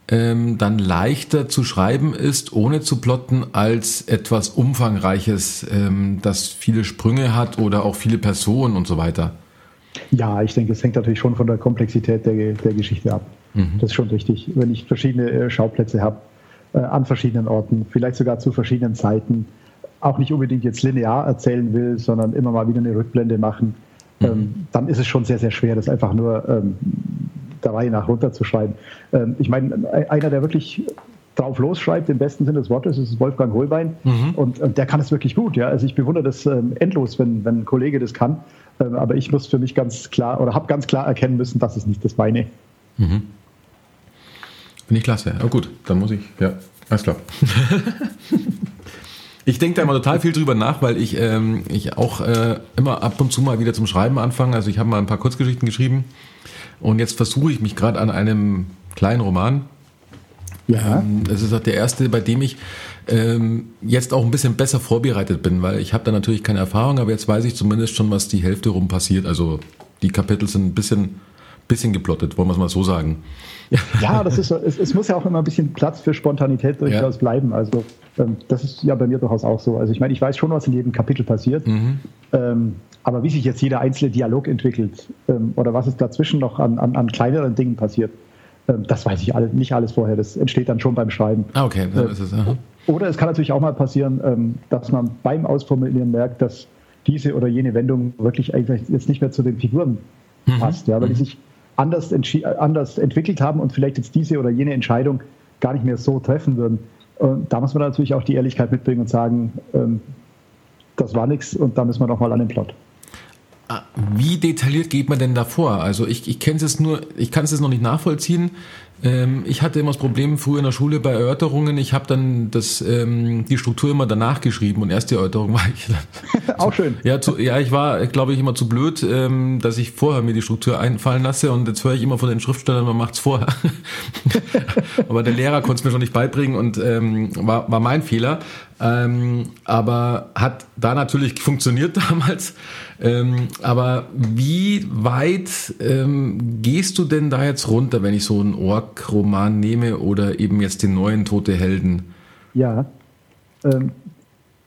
ähm, dann leichter zu schreiben ist, ohne zu plotten, als etwas Umfangreiches, ähm, das viele Sprünge hat oder auch viele Personen und so weiter. Ja, ich denke, es hängt natürlich schon von der Komplexität der, der Geschichte ab. Mhm. Das ist schon richtig. Wenn ich verschiedene äh, Schauplätze habe, äh, an verschiedenen Orten, vielleicht sogar zu verschiedenen Zeiten, auch nicht unbedingt jetzt linear erzählen will, sondern immer mal wieder eine Rückblende machen, mhm. ähm, dann ist es schon sehr, sehr schwer, das einfach nur ähm, der Reihe nach runterzuschreiben. Ähm, ich meine, einer, der wirklich drauf losschreibt, im besten Sinne des Wortes, das ist Wolfgang Holbein. Mhm. Und, und, der kann es wirklich gut. Ja? Also ich bewundere das ähm, endlos, wenn, wenn ein Kollege das kann. Ähm, aber ich muss für mich ganz klar oder habe ganz klar erkennen müssen, das ist nicht das meine. Mhm. Finde ich klasse. Oh gut, dann muss ich, ja, alles klar. ich denke da immer total viel drüber nach, weil ich, ähm, ich auch äh, immer ab und zu mal wieder zum Schreiben anfange. Also ich habe mal ein paar Kurzgeschichten geschrieben und jetzt versuche ich mich gerade an einem kleinen Roman. Ja. Ähm, das ist auch der erste, bei dem ich ähm, jetzt auch ein bisschen besser vorbereitet bin, weil ich habe da natürlich keine Erfahrung, aber jetzt weiß ich zumindest schon, was die Hälfte rum passiert. Also die Kapitel sind ein bisschen, bisschen geplottet, wollen wir es mal so sagen. Ja, das ist so, es, es, muss ja auch immer ein bisschen Platz für Spontanität durchaus ja. bleiben. Also ähm, das ist ja bei mir durchaus auch so. Also ich meine, ich weiß schon, was in jedem Kapitel passiert. Mhm. Ähm, aber wie sich jetzt jeder einzelne Dialog entwickelt ähm, oder was es dazwischen noch an, an, an kleineren Dingen passiert, das weiß ich alle, nicht alles vorher. Das entsteht dann schon beim Schreiben. Ah, okay. Dann ist es, aha. Oder es kann natürlich auch mal passieren, ähm, dass man beim Ausformulieren merkt, dass diese oder jene Wendung wirklich eigentlich jetzt nicht mehr zu den Figuren mhm. passt, ja, weil die mhm. sich anders, anders entwickelt haben und vielleicht jetzt diese oder jene Entscheidung gar nicht mehr so treffen würden. Und da muss man natürlich auch die Ehrlichkeit mitbringen und sagen, ähm, das war nichts und da müssen wir nochmal an den Plot. Ah, wie detailliert geht man denn davor? Also ich, ich kenne es nur, ich kann es jetzt noch nicht nachvollziehen. Ähm, ich hatte immer das Problem früher in der Schule bei Erörterungen, ich habe dann das, ähm, die Struktur immer danach geschrieben und erst die Erörterung war ich dann. Auch schön. Ja, zu, ja ich war, glaube ich, immer zu blöd, ähm, dass ich vorher mir die Struktur einfallen lasse und jetzt höre ich immer von den Schriftstellern, man macht's vorher. Aber der Lehrer konnte es mir schon nicht beibringen und ähm, war, war mein Fehler. Ähm, aber hat da natürlich funktioniert damals. Ähm, aber wie weit ähm, gehst du denn da jetzt runter, wenn ich so einen Ork-Roman nehme oder eben jetzt den neuen Tote Helden? Ja. Ähm,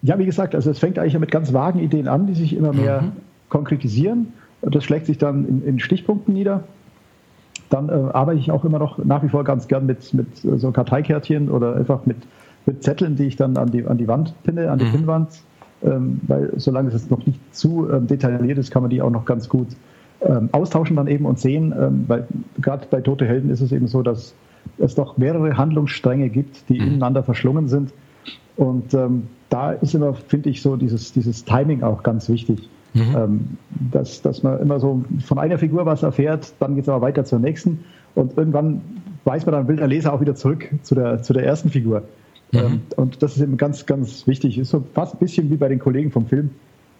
ja, wie gesagt, also es fängt eigentlich mit ganz vagen Ideen an, die sich immer mehr mhm. konkretisieren. Das schlägt sich dann in, in Stichpunkten nieder. Dann äh, arbeite ich auch immer noch nach wie vor ganz gern mit, mit so Karteikärtchen oder einfach mit, mit Zetteln, die ich dann an die, an die Wand pinne, an die mhm. Pinnwand weil solange es noch nicht zu ähm, detailliert ist, kann man die auch noch ganz gut ähm, austauschen dann eben und sehen, ähm, weil gerade bei Tote Helden ist es eben so, dass es doch mehrere Handlungsstränge gibt, die mhm. ineinander verschlungen sind und ähm, da ist immer, finde ich, so dieses, dieses Timing auch ganz wichtig. Mhm. Ähm, dass, dass man immer so von einer Figur was erfährt, dann geht es aber weiter zur nächsten und irgendwann weiß man dann, will der Leser auch wieder zurück zu der, zu der ersten Figur. Mhm. Ähm, und das ist eben ganz, ganz wichtig. Ist so fast ein bisschen wie bei den Kollegen vom Film,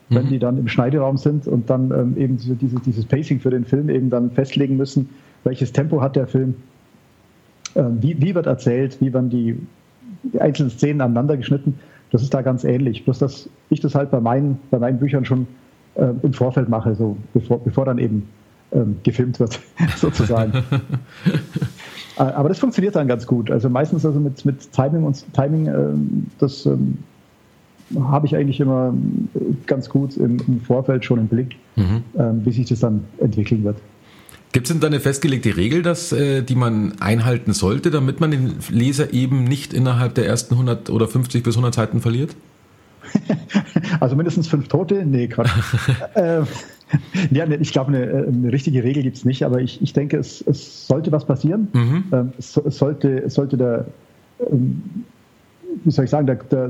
wenn mhm. die dann im Schneideraum sind und dann ähm, eben so dieses, dieses Pacing für den Film eben dann festlegen müssen, welches Tempo hat der Film, ähm, wie, wie wird erzählt, wie werden die, die einzelnen Szenen aneinander geschnitten. Das ist da ganz ähnlich. Bloß, dass ich das halt bei meinen, bei meinen Büchern schon äh, im Vorfeld mache, so bevor, bevor dann eben ähm, gefilmt wird, sozusagen. Äh, aber das funktioniert dann ganz gut. Also meistens also mit, mit Timing und Timing, ähm, das ähm, habe ich eigentlich immer äh, ganz gut im, im Vorfeld schon im Blick, mhm. ähm, wie sich das dann entwickeln wird. Gibt es denn da eine festgelegte Regel, dass, äh, die man einhalten sollte, damit man den Leser eben nicht innerhalb der ersten 100 oder 50 bis 100 Seiten verliert? also mindestens fünf Tote? Nee, Quatsch. äh, ja, ich glaube, eine, eine, richtige Regel gibt es nicht, aber ich, ich denke, es, es sollte was passieren. Mhm. Ähm, es, sollte, es sollte der, ähm, wie soll ich sagen, der, der,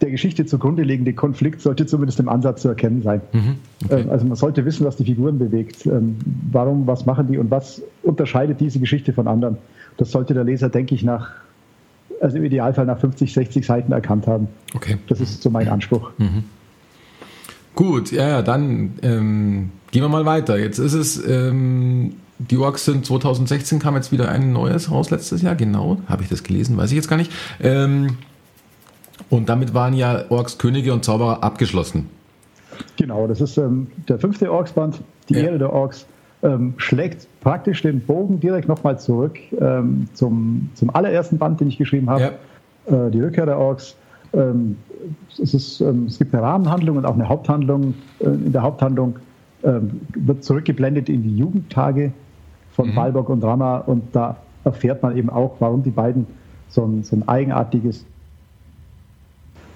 der, Geschichte zugrunde liegende Konflikt sollte zumindest im Ansatz zu erkennen sein. Mhm. Okay. Ähm, also man sollte wissen, was die Figuren bewegt. Warum, was machen die und was unterscheidet diese Geschichte von anderen. Das sollte der Leser, denke ich, nach, also im Idealfall nach 50, 60 Seiten erkannt haben. Okay. Das ist so mein Anspruch. Mhm. Gut, ja, ja, dann ähm, gehen wir mal weiter. Jetzt ist es, ähm, die Orks sind 2016 kam jetzt wieder ein neues raus letztes Jahr, genau. Habe ich das gelesen? Weiß ich jetzt gar nicht. Ähm, und damit waren ja Orks Könige und Zauberer abgeschlossen. Genau, das ist ähm, der fünfte Orksband, die ja. Ehre der Orks. Ähm, schlägt praktisch den Bogen direkt nochmal zurück ähm, zum, zum allerersten Band, den ich geschrieben habe. Ja. Äh, die Rückkehr der Orks. Es, ist, ähm, es gibt eine Rahmenhandlung und auch eine Haupthandlung. Äh, in der Haupthandlung ähm, wird zurückgeblendet in die Jugendtage von mhm. Balbock und Rama und da erfährt man eben auch, warum die beiden so ein, so ein eigenartiges,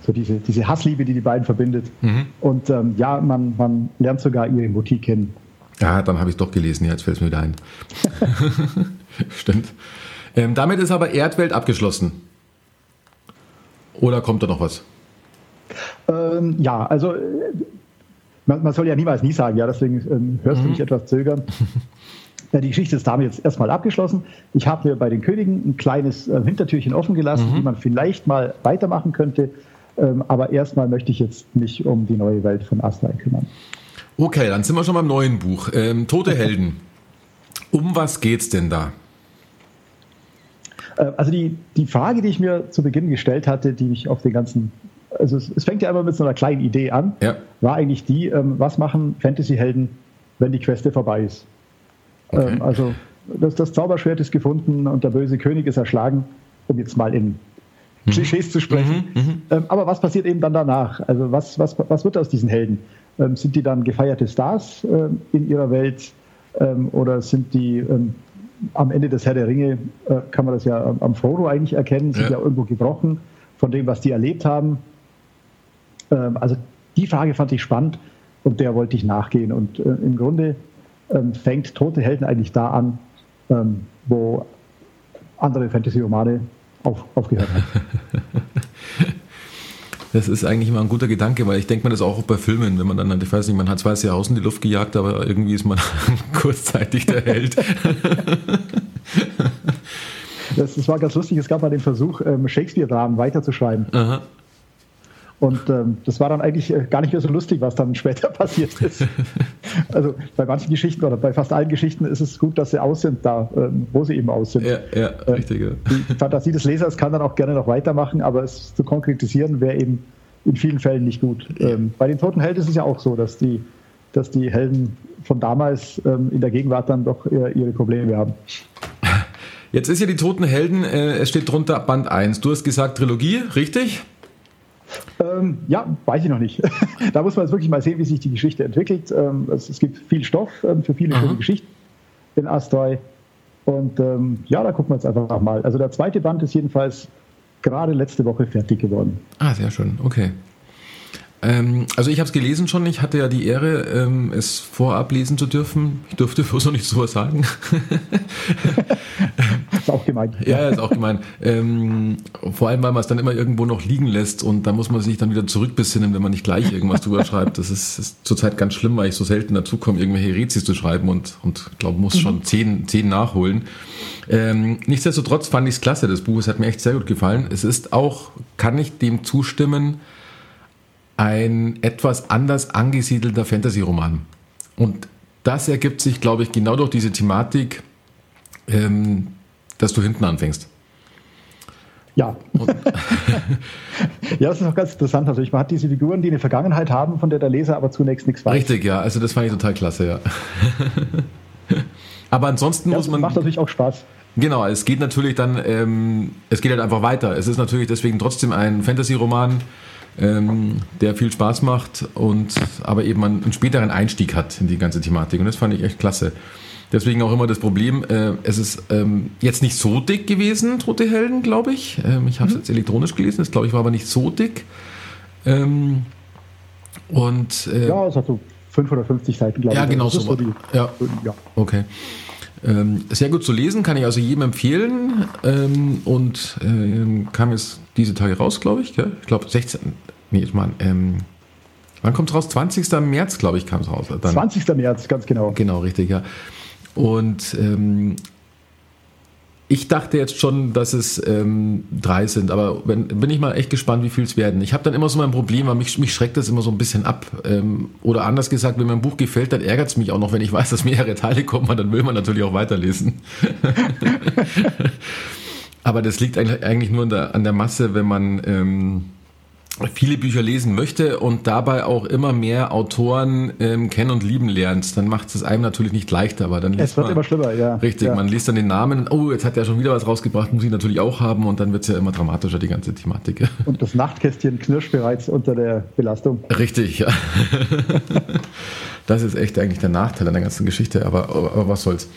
so diese, diese Hassliebe, die die beiden verbindet. Mhm. Und ähm, ja, man, man lernt sogar ihre Mutti kennen. Ja, dann habe ich es doch gelesen, jetzt fällt es mir wieder ein. Stimmt. Ähm, damit ist aber Erdwelt abgeschlossen. Oder kommt da noch was? Ähm, ja, also äh, man, man, soll ja niemals nie sagen, ja, deswegen ähm, hörst mhm. du mich etwas zögern. Die Geschichte ist damit jetzt erstmal abgeschlossen. Ich habe mir bei den Königen ein kleines äh, Hintertürchen offen gelassen, mhm. wie man vielleicht mal weitermachen könnte. Ähm, aber erstmal möchte ich jetzt mich um die neue Welt von Astray kümmern. Okay, dann sind wir schon beim neuen Buch. Ähm, Tote Helden. Um was geht's denn da? Äh, also die, die Frage, die ich mir zu Beginn gestellt hatte, die mich auf den ganzen, also es, es fängt ja immer mit so einer kleinen Idee an, ja. war eigentlich die, ähm, was machen Fantasy-Helden, wenn die Queste vorbei ist? Okay. Ähm, also das, das Zauberschwert ist gefunden und der böse König ist erschlagen, um jetzt mal in mhm. Klischees zu sprechen. Mhm, mhm. ähm, aber was passiert eben dann danach? Also was, was, was wird aus diesen Helden? Ähm, sind die dann gefeierte Stars ähm, in ihrer Welt ähm, oder sind die ähm, am Ende des Herr der Ringe, äh, kann man das ja am Frodo eigentlich erkennen, sind ja. ja irgendwo gebrochen von dem, was die erlebt haben. Also die Frage fand ich spannend und der wollte ich nachgehen. Und äh, im Grunde ähm, fängt Tote Helden eigentlich da an, ähm, wo andere Fantasy-Romane auf, aufgehört haben. Das ist eigentlich immer ein guter Gedanke, weil ich denke mir das auch bei Filmen, wenn man dann, ich weiß nicht, man hat zwei Jahr in die Luft gejagt, aber irgendwie ist man kurzzeitig der Held. Das, das, war ganz lustig, es gab mal den Versuch, ähm, Shakespeare-Dramen weiterzuschreiben. Aha. Und ähm, das war dann eigentlich äh, gar nicht mehr so lustig, was dann später passiert ist. also bei manchen Geschichten oder bei fast allen Geschichten ist es gut, dass sie aus sind, da, ähm, wo sie eben aus sind. Ja, ja, äh, richtig. Ja. Die Fantasie des Lesers kann dann auch gerne noch weitermachen, aber es zu konkretisieren wäre eben in vielen Fällen nicht gut. Ähm, bei den Toten Helden ist es ja auch so, dass die, dass die Helden von damals ähm, in der Gegenwart dann doch ihre Probleme haben. Jetzt ist ja die Toten Helden, äh, es steht drunter Band 1. Du hast gesagt Trilogie, richtig? Ähm, ja, weiß ich noch nicht. da muss man jetzt wirklich mal sehen, wie sich die Geschichte entwickelt. Ähm, es, es, gibt viel Stoff ähm, für viele schöne Geschichten in Astoy. Und ähm, ja, da gucken wir jetzt einfach mal. Also der zweite Band ist jedenfalls gerade letzte Woche fertig geworden. Ah, sehr schön. Okay. Ähm, also ich habe es gelesen schon. Ich hatte ja die Ehre, ähm, es vorab lesen zu dürfen. Ich durfte bloß noch nicht sowas sagen. ist auch gemein. Ja, ist auch gemein. Ähm, vor allem, weil man es dann immer irgendwo noch liegen lässt und da muss man sich dann wieder zurückbesinnen, wenn man nicht gleich irgendwas drüber schreibt. Das ist, ist zurzeit ganz schlimm, weil ich so selten dazu komme, irgendwelche Rezis zu schreiben und, und glaube, muss schon mhm. zehn, zehn nachholen. Ähm, nichtsdestotrotz fand ich es klasse, das Buch. Es hat mir echt sehr gut gefallen. Es ist auch, kann ich dem zustimmen, ein etwas anders angesiedelter Fantasy-Roman. Und das ergibt sich, glaube ich, genau durch diese Thematik, ähm, dass du hinten anfängst. Ja. ja, das ist auch ganz interessant. Also, man hat diese Figuren, die eine Vergangenheit haben, von der der Leser aber zunächst nichts weiß. Richtig, ja. Also, das fand ich total klasse, ja. aber ansonsten ja, muss man. Macht natürlich auch Spaß. Genau, es geht natürlich dann, ähm, es geht halt einfach weiter. Es ist natürlich deswegen trotzdem ein Fantasy-Roman ähm, der viel Spaß macht und aber eben einen, späteren Einstieg hat in die ganze Thematik. Und das fand ich echt klasse. Deswegen auch immer das Problem, äh, es ist ähm, jetzt nicht so dick gewesen, Tote Helden, glaube ich. Ähm, ich habe es mhm. jetzt elektronisch gelesen, das glaube ich war aber nicht so dick. Ähm, und, äh, ja, es hat so 550 Seiten, glaube ja, ich. Genau so ja, genau so. Ja, ja. Okay. Ähm, sehr gut zu lesen, kann ich also jedem empfehlen ähm, und äh, kam jetzt diese Tage raus, glaube ich. Gell? Ich glaube 16. Nee, ich meine, ähm, wann kommt es raus? 20. März, glaube ich, kam es raus. Dann. 20. März, ganz genau. Genau, richtig, ja. Und ähm, ich dachte jetzt schon, dass es ähm, drei sind, aber wenn, bin ich mal echt gespannt, wie viel es werden. Ich habe dann immer so mein Problem, weil mich, mich schreckt das immer so ein bisschen ab. Ähm, oder anders gesagt, wenn mir ein Buch gefällt, dann ärgert es mich auch noch, wenn ich weiß, dass mehrere Teile kommen, dann will man natürlich auch weiterlesen. aber das liegt eigentlich, nur der, an der Masse, wenn man ähm, viele Bücher lesen möchte und dabei auch immer mehr Autoren ähm, kennen und lieben lernt, dann macht es einem natürlich nicht leichter, aber dann liest Es wird man, immer schlimmer, ja. Richtig, ja. man liest dann den Namen, oh, jetzt hat er schon wieder was rausgebracht, muss ich natürlich auch haben und dann wird es ja immer dramatischer, die ganze Thematik. Und das Nachtkästchen knirscht bereits unter der Belastung. Richtig, ja. das ist echt eigentlich der Nachteil an der ganzen Geschichte, aber, aber was soll's.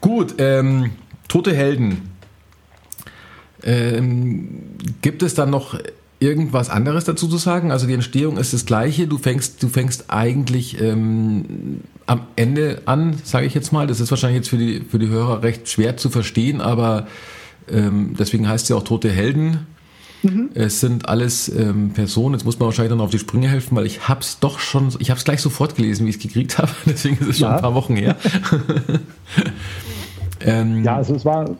Gut, ähm, Tote Helden. Ähm, gibt es dann noch irgendwas anderes dazu zu sagen? Also die Entstehung ist das gleiche. Du fängst, du fängst eigentlich ähm, am Ende an, sage ich jetzt mal. Das ist wahrscheinlich jetzt für die, für die Hörer recht schwer zu verstehen, aber ähm, deswegen heißt es ja auch Tote Helden. Mhm. Es sind alles ähm, Personen, jetzt muss man wahrscheinlich dann auf die Sprünge helfen, weil ich habe es doch schon, ich habe es gleich sofort gelesen, wie ich es gekriegt habe, deswegen ist es schon ja. ein paar Wochen her. ähm, ja, also es war,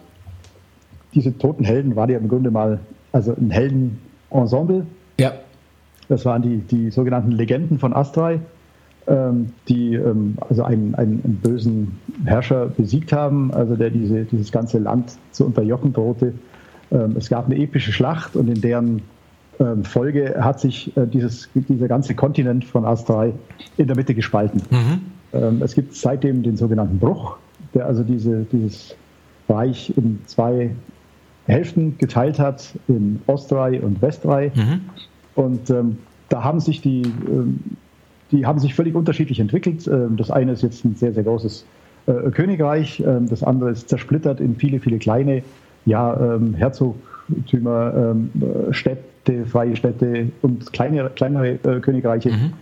diese toten Helden waren ja im Grunde mal, also ein Heldenensemble. Ja. Das waren die, die sogenannten Legenden von Astray, ähm, die ähm, also einen, einen, bösen Herrscher besiegt haben, also der diese, dieses ganze Land zu unterjochen drohte. Ähm, es gab eine epische Schlacht und in deren ähm, Folge hat sich äh, dieses, dieser ganze Kontinent von Astray in der Mitte gespalten. Mhm. Ähm, es gibt seitdem den sogenannten Bruch, der also diese, dieses Reich in zwei Hälften geteilt hat, in Ostray und Westray. Mhm. Und ähm, da haben sich die, ähm, die haben sich völlig unterschiedlich entwickelt. Ähm, das eine ist jetzt ein sehr, sehr großes äh, Königreich, ähm, das andere ist zersplittert in viele, viele kleine ja, ähm, Herzogtümer, ähm, Städte, freie Städte und kleine, kleinere äh, Königreiche. Mhm.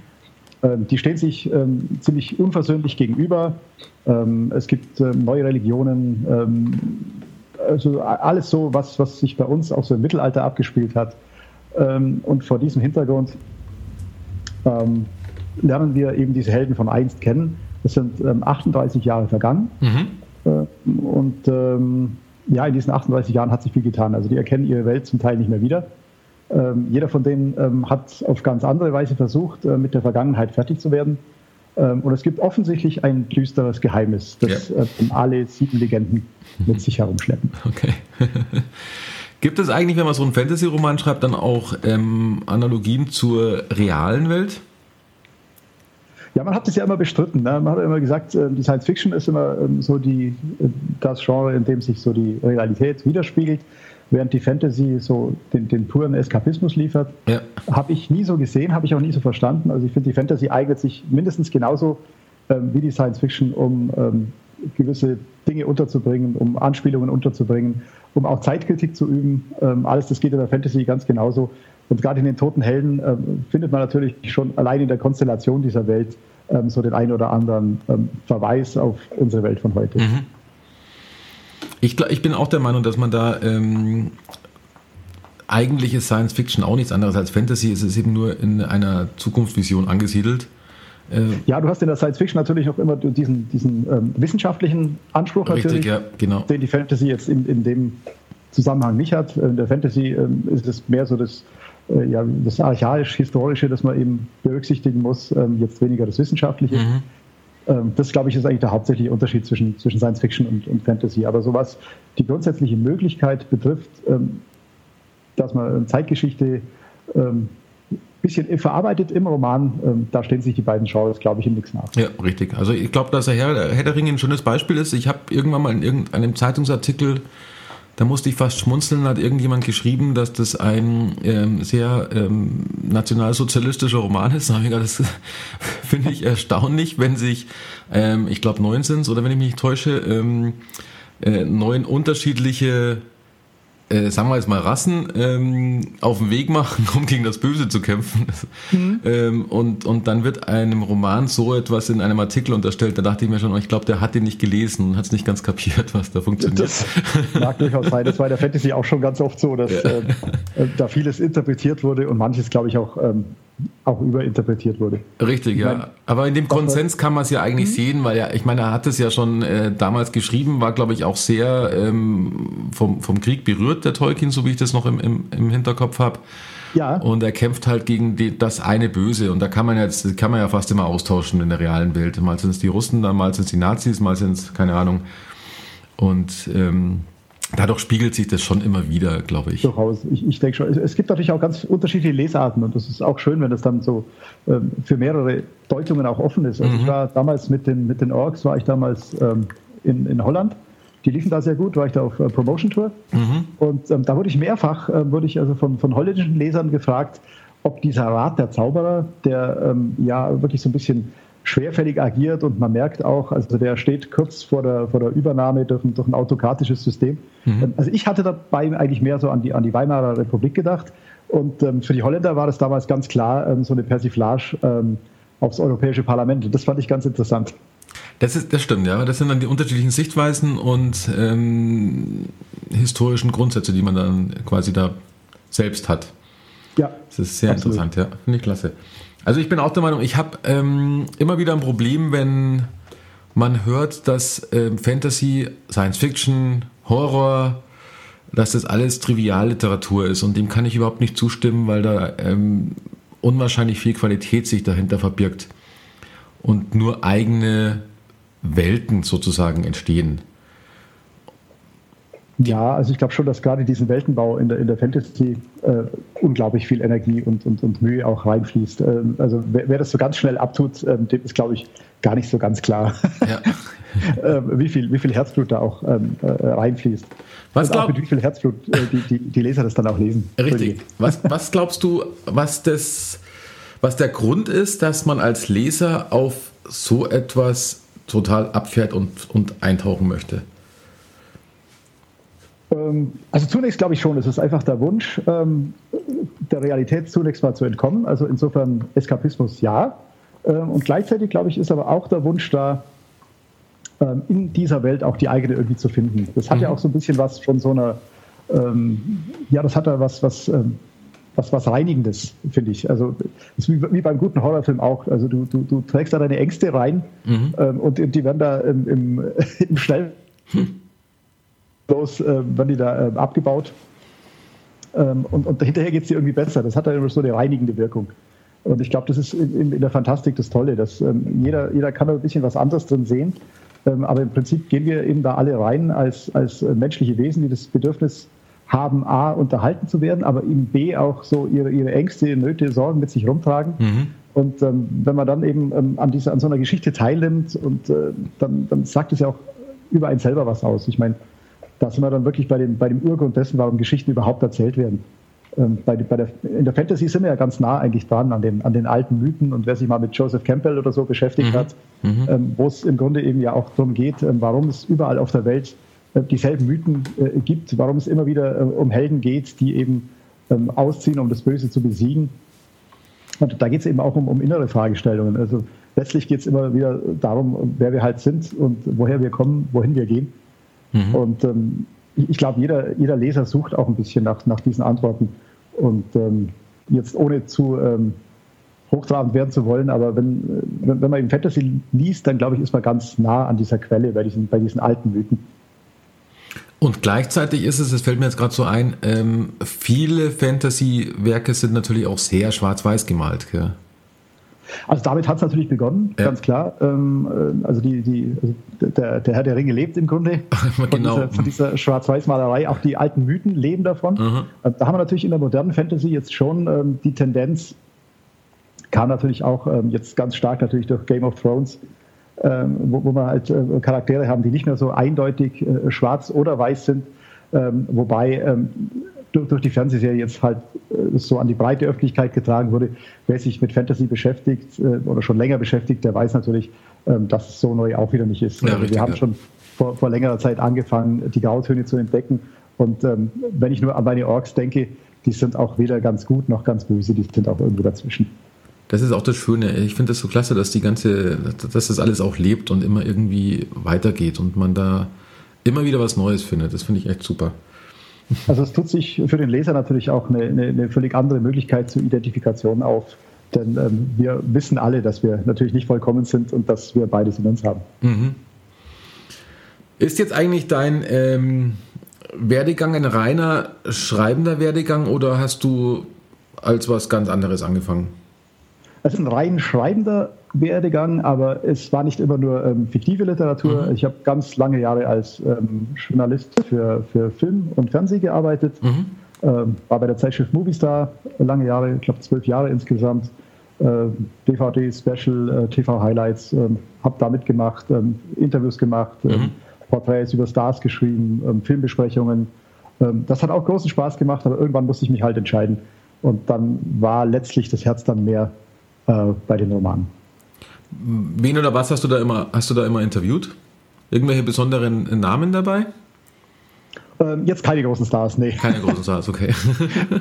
Ähm, die stehen sich ähm, ziemlich unversöhnlich gegenüber. Ähm, es gibt neue Religionen, also alles so, was, was sich bei uns auch so im Mittelalter abgespielt hat. und vor diesem Hintergrund lernen wir eben diese Helden von einst kennen. Es sind 38 Jahre vergangen. Mhm. Äh, und ja, in diesen 38 Jahren hat sich viel getan. Also die erkennen ihre Welt zum Teil nicht mehr wieder. Ähm, jeder von denen ähm, hat auf ganz andere Weise versucht, äh, mit der Vergangenheit fertig zu werden. Ähm, und es gibt offensichtlich ein düsteres Geheimnis, das ja. äh, alle sieben Legenden mit sich herumschleppen. Okay. gibt es eigentlich, wenn man so einen Fantasy-Roman schreibt, dann auch ähm, Analogien zur realen Welt? Ja, man hat es ja immer bestritten. Ne? Man hat immer gesagt, äh, die Science Fiction ist immer ähm, so die, äh, das Genre, in dem sich so die Realität widerspiegelt, während die Fantasy so den, den puren Eskapismus liefert. Ja. Habe ich nie so gesehen, habe ich auch nie so verstanden. Also ich finde, die Fantasy eignet sich mindestens genauso ähm, wie die Science Fiction, um ähm, gewisse Dinge unterzubringen, um Anspielungen unterzubringen, um auch Zeitkritik zu üben. Ähm, alles das geht in der Fantasy ganz genauso. Und gerade in den Toten Helden äh, findet man natürlich schon allein in der Konstellation dieser Welt ähm, so den einen oder anderen ähm, Verweis auf unsere Welt von heute. Mhm. Ich, ich, bin auch der Meinung, dass man da ähm, eigentlich ist Science Fiction auch nichts anderes als Fantasy. Es ist eben nur in einer Zukunftsvision angesiedelt. Äh, ja, du hast in der Science Fiction natürlich auch immer diesen, diesen ähm, wissenschaftlichen Anspruch richtig, natürlich, ja, genau. den die Fantasy jetzt in, in dem Zusammenhang nicht hat. In der Fantasy ähm, ist es mehr so das äh, ja, das archaisch-historische, das man eben berücksichtigen muss, ähm, jetzt weniger das Wissenschaftliche. Mhm. Ähm, das, glaube ich, ist eigentlich der hauptsächliche Unterschied zwischen, zwischen Science Fiction und, und Fantasy. Aber so was die grundsätzliche Möglichkeit betrifft, ähm, dass man Zeitgeschichte ein bisschen verarbeitet im Roman, da stehen sich die beiden Genres, glaube ich, in nichts nach. Ja, richtig. Also ich glaube, dass der Herr, Herr ein schönes Beispiel ist. Ich habe irgendwann mal in irgendeinem Zeitungsartikel da musste ich fast schmunzeln, hat irgendjemand geschrieben, dass das ein ähm, sehr ähm, nationalsozialistischer Roman ist. Da das finde ich erstaunlich, wenn sich, ähm, ich glaube neun sind oder wenn ich mich nicht täusche, ähm, äh, neun unterschiedliche äh, sagen wir jetzt mal, Rassen ähm, auf den Weg machen, um gegen das Böse zu kämpfen. Mhm. Ähm, und, und dann wird einem Roman so etwas in einem Artikel unterstellt, da dachte ich mir schon, ich glaube, der hat den nicht gelesen und hat es nicht ganz kapiert, was da funktioniert. Das mag durchaus sein. Das war in der Fantasy auch schon ganz oft so, dass ja. äh, da vieles interpretiert wurde und manches, glaube ich, auch ähm, auch überinterpretiert wurde. Richtig, ja. Meine, Aber in dem Konsens kann man es ja eigentlich mhm. sehen, weil ja, ich meine, er hat es ja schon äh, damals geschrieben, war, glaube ich, auch sehr ähm, vom, vom Krieg berührt, der Tolkien, so wie ich das noch im, im, im Hinterkopf habe. Ja. Und er kämpft halt gegen die, das eine Böse. Und da kann man jetzt, kann man ja fast immer austauschen in der realen Welt. Mal sind es die Russen, dann mal sind es die Nazis, mal sind es, keine Ahnung. Und ähm, Dadurch spiegelt sich das schon immer wieder, glaube ich. Durchaus. Ich, ich denke schon. Es gibt natürlich auch ganz unterschiedliche Lesarten und das ist auch schön, wenn das dann so ähm, für mehrere Deutungen auch offen ist. Also mhm. ich war damals mit den, mit den Orks, war ich damals ähm, in, in Holland. Die liefen da sehr gut, war ich da auf äh, Promotion Tour. Mhm. Und ähm, da wurde ich mehrfach, äh, wurde ich also von, von holländischen Lesern gefragt, ob dieser Rat der Zauberer, der ähm, ja wirklich so ein bisschen schwerfällig agiert und man merkt auch, also der steht kurz vor der, vor der Übernahme durch ein, durch ein autokratisches System. Mhm. Also ich hatte dabei eigentlich mehr so an die, an die Weimarer Republik gedacht und ähm, für die Holländer war das damals ganz klar ähm, so eine Persiflage ähm, aufs Europäische Parlament und das fand ich ganz interessant. Das, ist, das stimmt, ja. Das sind dann die unterschiedlichen Sichtweisen und ähm, historischen Grundsätze, die man dann quasi da selbst hat. Ja. Das ist sehr absolut. interessant, ja. Finde ich klasse. Also ich bin auch der Meinung, ich habe ähm, immer wieder ein Problem, wenn man hört, dass ähm, Fantasy, Science Fiction, Horror, dass das alles Trivialliteratur ist und dem kann ich überhaupt nicht zustimmen, weil da ähm, unwahrscheinlich viel Qualität sich dahinter verbirgt und nur eigene Welten sozusagen entstehen. Ja, also ich glaube schon, dass gerade diesen Weltenbau in der, in der Fantasy äh, unglaublich viel Energie und, und, und Mühe auch reinfließt. Ähm, also wer, wer, das so ganz schnell abtut, ähm, dem ist, glaube ich, gar nicht so ganz klar, ja. ähm, wie, viel, wie viel Herzblut da auch ähm, äh, reinfließt. Was glaub, mit wie viel Herzblut äh, die, die, die, Leser das dann auch lesen. Richtig. Was, was glaubst du, was, das, was der Grund ist, dass man als Leser auf so etwas total abfährt und, und eintauchen möchte? Ähm, also zunächst glaube ich schon, es ist einfach der Wunsch, ähm, der Realität zunächst mal zu entkommen. Also insofern Eskapismus ja. Ähm, und gleichzeitig glaube ich, ist aber auch der Wunsch da, in dieser Welt auch die eigene irgendwie zu finden. Das hat mhm. ja auch so ein bisschen was von so einer, ja, das hat ja was, was, was, was Reinigendes, finde ich. Also ist wie, wie, beim guten Horrorfilm auch. Also du, du, du trägst da deine Ängste rein mhm. und die werden da im, im, im Schnell. Hm bloß äh, werden die da äh, abgebaut. Ähm, und, und hinterher geht es dir irgendwie besser. Das hat dann immer so eine reinigende Wirkung. Und ich glaube, das ist in, in, der Fantastik das Tolle, dass ähm, jeder, jeder kann da ein bisschen was anderes drin sehen. Ähm, aber im Prinzip gehen wir eben da alle rein als, als äh, menschliche Wesen, die das Bedürfnis haben, A, unterhalten zu werden, aber eben B, auch so ihre, ihre Ängste, Nöte, Sorgen mit sich rumtragen. Mhm. Und ähm, wenn man dann eben ähm, an, dieser, an so einer Geschichte teilnimmt, und äh, dann, dann sagt es ja auch über einen selber was aus. Ich meine, da sind wir dann wirklich bei dem, bei dem Urgrund dessen, warum Geschichten überhaupt erzählt werden. Ähm, bei, bei der, in der Fantasy sind wir ja ganz nah eigentlich dran an den, an den alten Mythen und wer sich mal mit Joseph Campbell oder so beschäftigt mhm. hat, mhm. ähm, wo es im Grunde eben ja auch darum geht, ähm, warum es überall auf der Welt äh, dieselben Mythen äh, gibt, warum es immer wieder äh, um Helden geht, die eben ähm, ausziehen, um das Böse zu besiegen. Und da geht es eben auch um, um innere Fragestellungen. Also letztlich geht es immer wieder darum, wer wir halt sind und woher wir kommen, wohin wir gehen. Mhm. Und ähm, ich glaube, jeder, jeder Leser sucht auch ein bisschen nach, nach diesen Antworten. Und ähm, jetzt ohne zu ähm, hochtrabend werden zu wollen, aber wenn, wenn, wenn man eben Fantasy liest, dann glaube ich, ist man ganz nah an dieser Quelle bei diesen, bei diesen alten Mythen. Und gleichzeitig ist es, es fällt mir jetzt gerade so ein, ähm, viele Fantasy-Werke sind natürlich auch sehr schwarz-weiß gemalt. Gell? Also damit hat es natürlich begonnen, ja. ganz klar. Ähm, äh, also, die, die, also der, der, Herr der Ringe lebt im Grunde von, genau. dieser, von dieser Schwarz-Weiß-Malerei. Auch die alten Mythen leben davon. Mhm. Äh, da haben wir natürlich in der modernen Fantasy jetzt schon ähm, die Tendenz, kam natürlich auch ähm, jetzt ganz stark natürlich durch Game of Thrones, ähm, wo, wo wir halt äh, Charaktere haben, die nicht mehr so eindeutig äh, schwarz oder weiß sind. Ähm, wobei ähm, durch, die Fernsehserie jetzt halt äh, so an die breite Öffentlichkeit getragen wurde. Wer sich mit Fantasy beschäftigt äh, oder schon länger beschäftigt, der weiß natürlich, ähm, dass es so neu auch wieder nicht ist. Ja, also wir haben schon vor, vor, längerer Zeit angefangen, die Grautöne zu entdecken. Und ähm, wenn ich nur an meine Orks denke, die sind auch weder ganz gut noch ganz böse, die sind auch irgendwo dazwischen. Das ist auch das Schöne. Ich finde das so klasse, dass die ganze, dass das alles auch lebt und immer irgendwie weitergeht und man da immer wieder was Neues findet. Das finde ich echt super. Also es tut sich für den Leser natürlich auch eine, eine, eine völlig andere Möglichkeit zur Identifikation auf. Denn ähm, wir wissen alle, dass wir natürlich nicht vollkommen sind und dass wir beides in uns haben. Mhm. Ist jetzt eigentlich dein ähm, Werdegang ein reiner schreibender Werdegang oder hast du als was ganz anderes angefangen? Ist ein rein schreibender Werdegang, aber es war nicht immer nur ähm, fiktive Literatur. Mhm. Ich habe ganz lange Jahre als ähm, Journalist für, für Film und Fernsehen gearbeitet. Mhm. Ähm, war bei der Zeitschrift Movistar lange Jahre, ich glaube zwölf Jahre insgesamt. Äh, DVD, Special, äh, TV-Highlights, äh, habe da mitgemacht, ähm, Interviews gemacht, ähm, mhm. Porträts über Stars geschrieben, ähm, Filmbesprechungen. Ähm, das hat auch großen Spaß gemacht, aber irgendwann musste ich mich halt entscheiden. Und dann war letztlich das Herz dann mehr äh, bei den Romanen. Wen oder was hast du da immer, hast du da immer interviewt? Irgendwelche besonderen Namen dabei? Ähm, jetzt keine großen Stars, nee. Keine großen Stars, okay.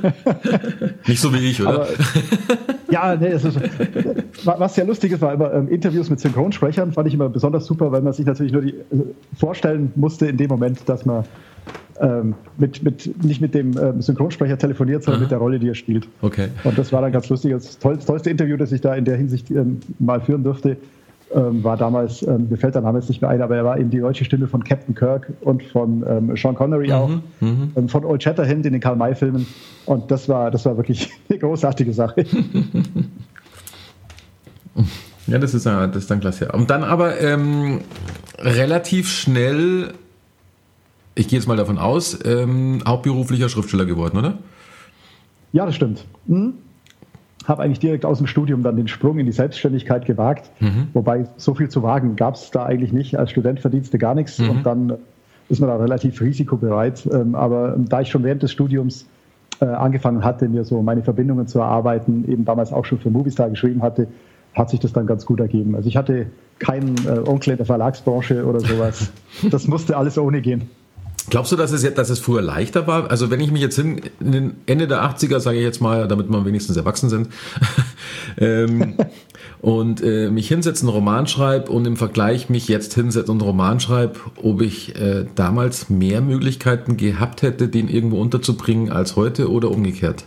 Nicht so wie ich, oder? Aber, ja, nee, ist, was sehr lustig ist, war immer ähm, Interviews mit Synchronsprechern, fand ich immer besonders super, weil man sich natürlich nur die, äh, vorstellen musste in dem Moment, dass man ähm, mit, mit, nicht mit dem äh, Synchronsprecher telefoniert, sondern Aha. mit der Rolle, die er spielt. Okay. Und das war dann ganz lustig. Das, toll, das tollste Interview, das ich da in der Hinsicht ähm, mal führen durfte, ähm, war damals, ähm, mir fällt der Name jetzt nicht mehr ein, aber er war eben die deutsche Stimme von Captain Kirk und von ähm, Sean Connery mhm, auch, mhm. Ähm, von Old Shatterhand in den Karl-May-Filmen. Und das war, das war wirklich eine großartige Sache. Ja, das ist, das ist dann klasse. Und dann aber ähm, relativ schnell, ich gehe jetzt mal davon aus, ähm, hauptberuflicher Schriftsteller geworden, oder? Ja, das stimmt. Mhm. Habe eigentlich direkt aus dem Studium dann den Sprung in die Selbstständigkeit gewagt. Mhm. Wobei so viel zu wagen gab es da eigentlich nicht. Als Student verdienst du gar nichts mhm. und dann ist man da relativ risikobereit. Ähm, aber da ich schon während des Studiums äh, angefangen hatte, mir so meine Verbindungen zu erarbeiten, eben damals auch schon für Movistar geschrieben hatte, hat sich das dann ganz gut ergeben. Also ich hatte keinen äh, Onkel in der Verlagsbranche oder sowas. Das musste alles ohne gehen. Glaubst du, dass es, jetzt, dass es früher leichter war? Also wenn ich mich jetzt hin, in den Ende der 80er, sage ich jetzt mal, damit wir wenigstens erwachsen sind, ähm, und äh, mich hinsetze, einen Roman schreibe und im Vergleich mich jetzt hinsetze und einen Roman schreibe, ob ich äh, damals mehr Möglichkeiten gehabt hätte, den irgendwo unterzubringen als heute oder umgekehrt?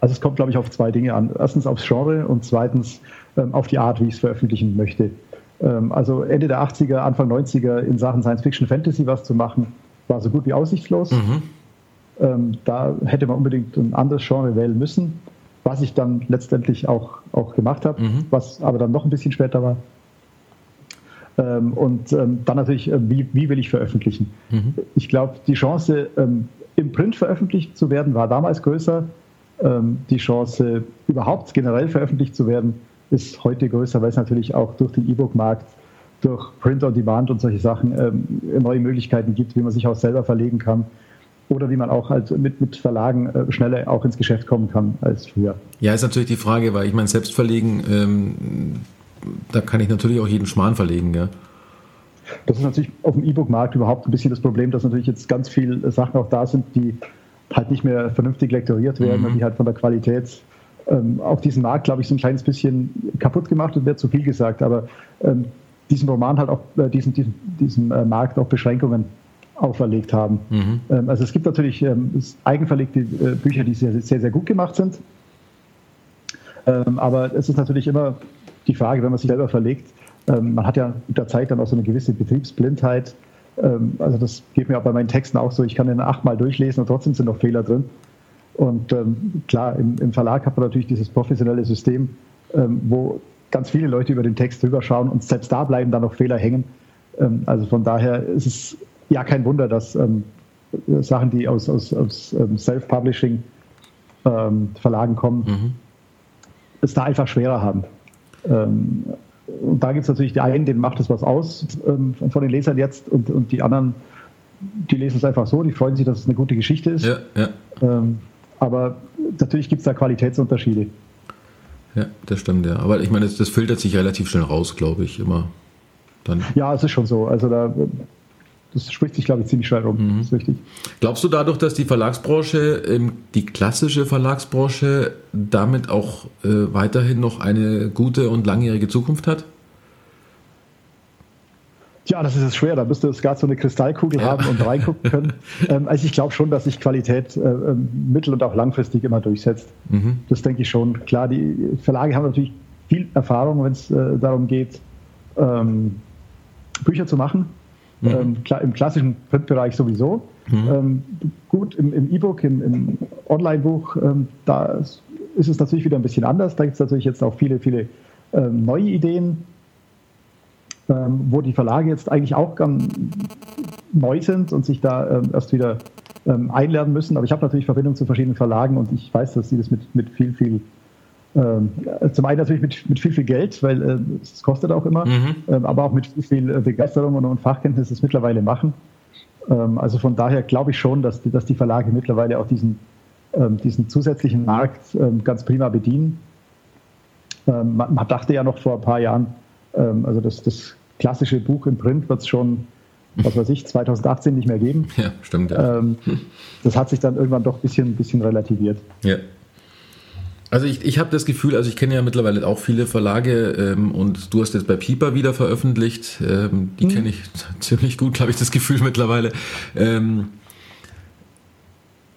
Also es kommt, glaube ich, auf zwei Dinge an. Erstens aufs Genre und zweitens ähm, auf die Art, wie ich es veröffentlichen möchte. Ähm, also Ende der 80er, Anfang 90er in Sachen Science Fiction Fantasy was zu machen, war so gut wie aussichtslos. Mhm. Ähm, da hätte man unbedingt ein anderes Genre wählen müssen, was ich dann letztendlich auch, auch gemacht habe, mhm. was aber dann noch ein bisschen später war. und dann natürlich, äh, wie, wie will ich veröffentlichen? Mhm. Ich glaube, die Chance, im Print veröffentlicht zu werden, war damals größer. die Chance, überhaupt generell veröffentlicht zu werden, ist heute größer, weil es natürlich auch durch den E-Book-Markt, durch Print on Demand und solche Sachen ähm, neue Möglichkeiten gibt, wie man sich auch selber verlegen kann oder wie man auch halt mit, mit Verlagen äh, schneller auch ins Geschäft kommen kann als früher. Ja, ist natürlich die Frage, weil ich meine, selbst verlegen, ähm, da kann ich natürlich auch jeden Schmarrn verlegen, ja. Das ist natürlich auf dem E-Book-Markt überhaupt ein bisschen das Problem, dass natürlich jetzt ganz viele Sachen auch da sind, die halt nicht mehr vernünftig lektoriert werden mhm. und die halt von der Qualität ähm, auch diesen Markt, glaube ich, so ein kleines bisschen kaputt gemacht und wird zu viel gesagt. Aber ähm, diesem Roman halt auch, äh, diesen, diesen, diesem äh, Markt auch Beschränkungen auferlegt haben. Mhm. Ähm, also es gibt natürlich ähm, eigenverlegte äh, Bücher, die sehr, sehr, sehr gut gemacht sind. Ähm, aber es ist natürlich immer die Frage, wenn man sich selber verlegt, ähm, man hat ja mit der Zeit dann auch so eine gewisse Betriebsblindheit. Ähm, also das geht mir auch bei meinen Texten auch so, ich kann den achtmal durchlesen und trotzdem sind noch Fehler drin. Und ähm, klar, im, im, Verlag hat man natürlich dieses professionelle System, wo ganz viele Leute über den Text drüber schauen und selbst da bleiben dann noch Fehler hängen. Ähm, also von daher ist es ja kein Wunder, dass ähm, Sachen, die aus, aus, aus ähm, Self-Publishing ähm, Verlagen kommen, mhm. es da einfach schwerer haben. und da gibt es natürlich die einen, denen macht es was aus von den Lesern jetzt und, und die anderen, die lesen es einfach so, die freuen sich, dass es eine gute Geschichte ist. Ja, ja. Aber natürlich gibt es da Qualitätsunterschiede. Ja, das stimmt, ja. Aber ich meine, das, das filtert sich relativ schnell raus, glaube ich, immer. Dann. Ja, es ist schon so. Also da, das spricht sich, glaube ich, ziemlich schnell rum. Mhm. Das ist richtig. Glaubst du dadurch, dass die Verlagsbranche, ähm, die klassische Verlagsbranche, damit auch äh, weiterhin noch eine gute und langjährige Zukunft hat? Ja, das ist jetzt schwer. Da müsste es gerade so eine Kristallkugel ja. haben und reingucken können. ähm, also ich glaube schon, dass sich Qualität äh, ähm, mittel- und auch langfristig immer durchsetzt. Mhm. Das denke ich schon. Klar, die Verlage haben natürlich viel Erfahrung, wenn es äh, darum geht, ähm, Bücher zu machen. Mhm. Ähm, klar, Im klassischen Printbereich sowieso. Mhm. Ähm, gut, im E-Book, im, im Online-Buch, ähm, da ist es natürlich wieder ein bisschen anders. Da gibt es natürlich jetzt auch viele, viele neue Ideen ähm, wo die Verlage jetzt eigentlich auch ganz neu sind und sich da ähm, erst wieder ähm, einlernen müssen. Aber ich habe natürlich Verbindung zu verschiedenen Verlagen und ich weiß, dass sie das mit, mit viel, viel ähm, zum einen natürlich mit, mit viel, viel Geld, weil äh, es kostet auch immer, mhm. ähm, aber auch mit viel, viel Begeisterung und, und Fachkenntnis das mittlerweile machen. Ähm, also von daher glaube ich schon, dass die, dass die Verlage mittlerweile auch diesen, diesen zusätzlichen Markt ganz prima bedienen. Man, man, dachte ja noch vor ein paar Jahren, also das, das klassische Buch im Print wird es schon, was weiß ich, 2018 nicht mehr geben. Ja, stimmt. Ja. Ähm, das hat sich dann irgendwann doch ein bisschen, bisschen relativiert. Ja. Also ich, ich habe das Gefühl, also ich kenne ja mittlerweile auch viele Verlage ähm, und du hast jetzt bei Piper wieder veröffentlicht. Ähm, die mhm. kenne ich ziemlich gut, glaube ich, das Gefühl mittlerweile. Ähm,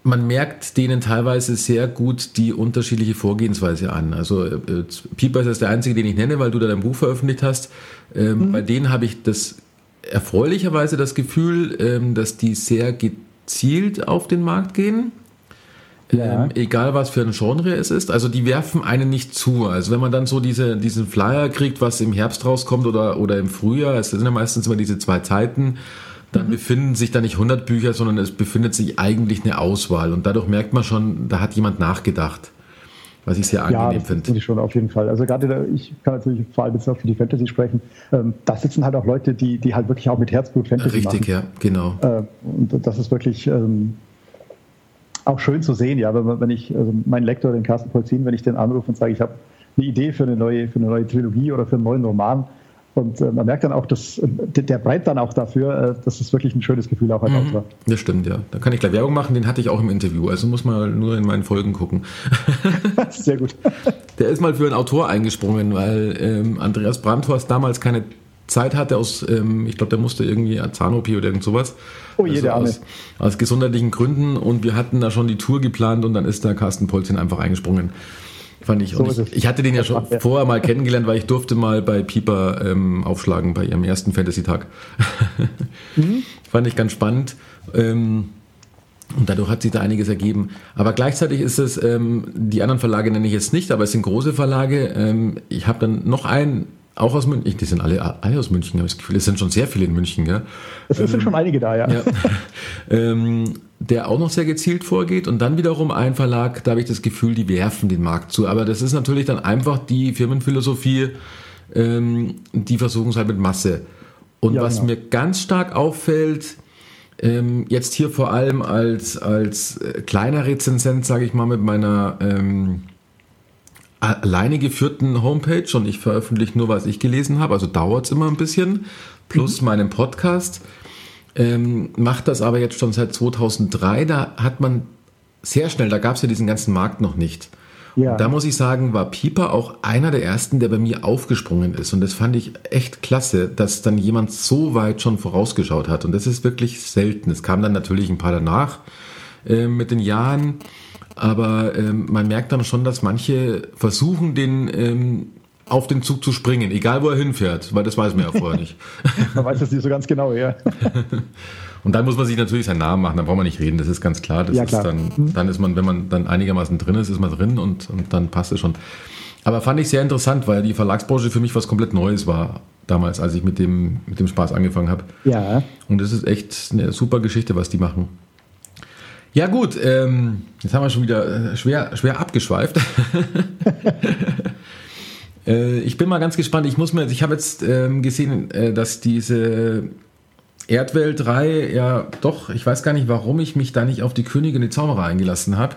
man merkt denen teilweise sehr gut die unterschiedliche Vorgehensweise an. Also äh, Pieper ist der einzige, den ich nenne, weil du da dein Buch veröffentlicht hast. Ähm, mhm. Bei denen habe ich das erfreulicherweise das Gefühl, ähm, dass die sehr gezielt auf den Markt gehen. Ja. Ähm, egal was für ein Genre es ist. Also die werfen einen nicht zu. Also wenn man dann so diese, diesen Flyer kriegt, was im Herbst rauskommt oder, oder im Frühjahr, es sind ja meistens immer diese zwei Zeiten, dann mhm. befinden sich da nicht 100 Bücher, sondern es befindet sich eigentlich eine Auswahl. Und dadurch merkt man schon, da hat jemand nachgedacht. Was ich sehr angenehm ja, finde. Ja, schon auf jeden Fall. Also gerade, da, ich kann natürlich vor allem jetzt auch für die Fantasy sprechen. Ähm, da sitzen halt auch Leute, die, die halt wirklich auch mit Herzblut Fantasy Richtig, machen. ja, genau. Äh, und das ist wirklich ähm, auch schön zu sehen, ja, wenn, wenn ich, also mein Lektor, den Carsten Polzin, wenn ich den anrufe und sage, ich habe eine Idee für eine neue, für eine neue Trilogie oder für einen neuen Roman, und äh, man merkt dann auch, dass äh, der brennt dann auch dafür. Äh, das ist wirklich ein schönes Gefühl auch als mhm. Autor. Das stimmt, ja. Da kann ich gleich Werbung machen, den hatte ich auch im Interview. Also muss man nur in meinen Folgen gucken. Sehr gut. Der ist mal für einen Autor eingesprungen, weil ähm, Andreas Brandhorst damals keine Zeit hatte aus, ähm, ich glaube, der musste irgendwie Zahn-OP oder irgend sowas. Oh je, also aus, aus gesundheitlichen Gründen und wir hatten da schon die Tour geplant und dann ist da Carsten Polzin einfach eingesprungen. Fand ich, so ich, ich, hatte den ja schon vorher mal kennengelernt, weil ich durfte mal bei Pieper ähm, aufschlagen bei ihrem ersten Fantasy-Tag. mhm. Fand ich ganz spannend. Ähm, und dadurch hat sich da einiges ergeben. Aber gleichzeitig ist es, ähm, die anderen Verlage nenne ich jetzt nicht, aber es sind große Verlage. Ähm, ich habe dann noch einen, auch aus München. Die sind alle, alle aus München, habe ich das Gefühl. Es sind schon sehr viele in München. Ja? Es sind ähm, schon einige da, ja. ja. der auch noch sehr gezielt vorgeht und dann wiederum ein Verlag, da habe ich das Gefühl, die werfen den Markt zu. Aber das ist natürlich dann einfach die Firmenphilosophie, ähm, die versuchen es halt mit Masse. Und ja, was genau. mir ganz stark auffällt, ähm, jetzt hier vor allem als, als äh, kleiner Rezensent, sage ich mal, mit meiner ähm, alleine geführten Homepage und ich veröffentliche nur, was ich gelesen habe, also dauert es immer ein bisschen, plus mhm. meinen Podcast ähm, macht das aber jetzt schon seit 2003. Da hat man sehr schnell, da gab es ja diesen ganzen Markt noch nicht. Ja. Da muss ich sagen, war Pieper auch einer der ersten, der bei mir aufgesprungen ist. Und das fand ich echt klasse, dass dann jemand so weit schon vorausgeschaut hat. Und das ist wirklich selten. Es kam dann natürlich ein paar danach äh, mit den Jahren. Aber ähm, man merkt dann schon, dass manche versuchen, den ähm, auf den Zug zu springen, egal wo er hinfährt, weil das weiß man ja vorher nicht. man weiß das nicht so ganz genau, ja. Und dann muss man sich natürlich seinen Namen machen, dann braucht man nicht reden, das ist ganz klar. Das ja, klar. Ist dann, mhm. dann ist man, wenn man dann einigermaßen drin ist, ist man drin und, und dann passt es schon. Aber fand ich sehr interessant, weil die Verlagsbranche für mich was komplett Neues war damals, als ich mit dem, mit dem Spaß angefangen habe. Ja. Und das ist echt eine super Geschichte, was die machen. Ja gut, ähm, jetzt haben wir schon wieder schwer, schwer abgeschweift. Äh, ich bin mal ganz gespannt. Ich muss mir, ich habe jetzt ähm, gesehen, äh, dass diese Erdwelt 3 ja doch, ich weiß gar nicht, warum ich mich da nicht auf die Königin die Zauberer eingelassen habe.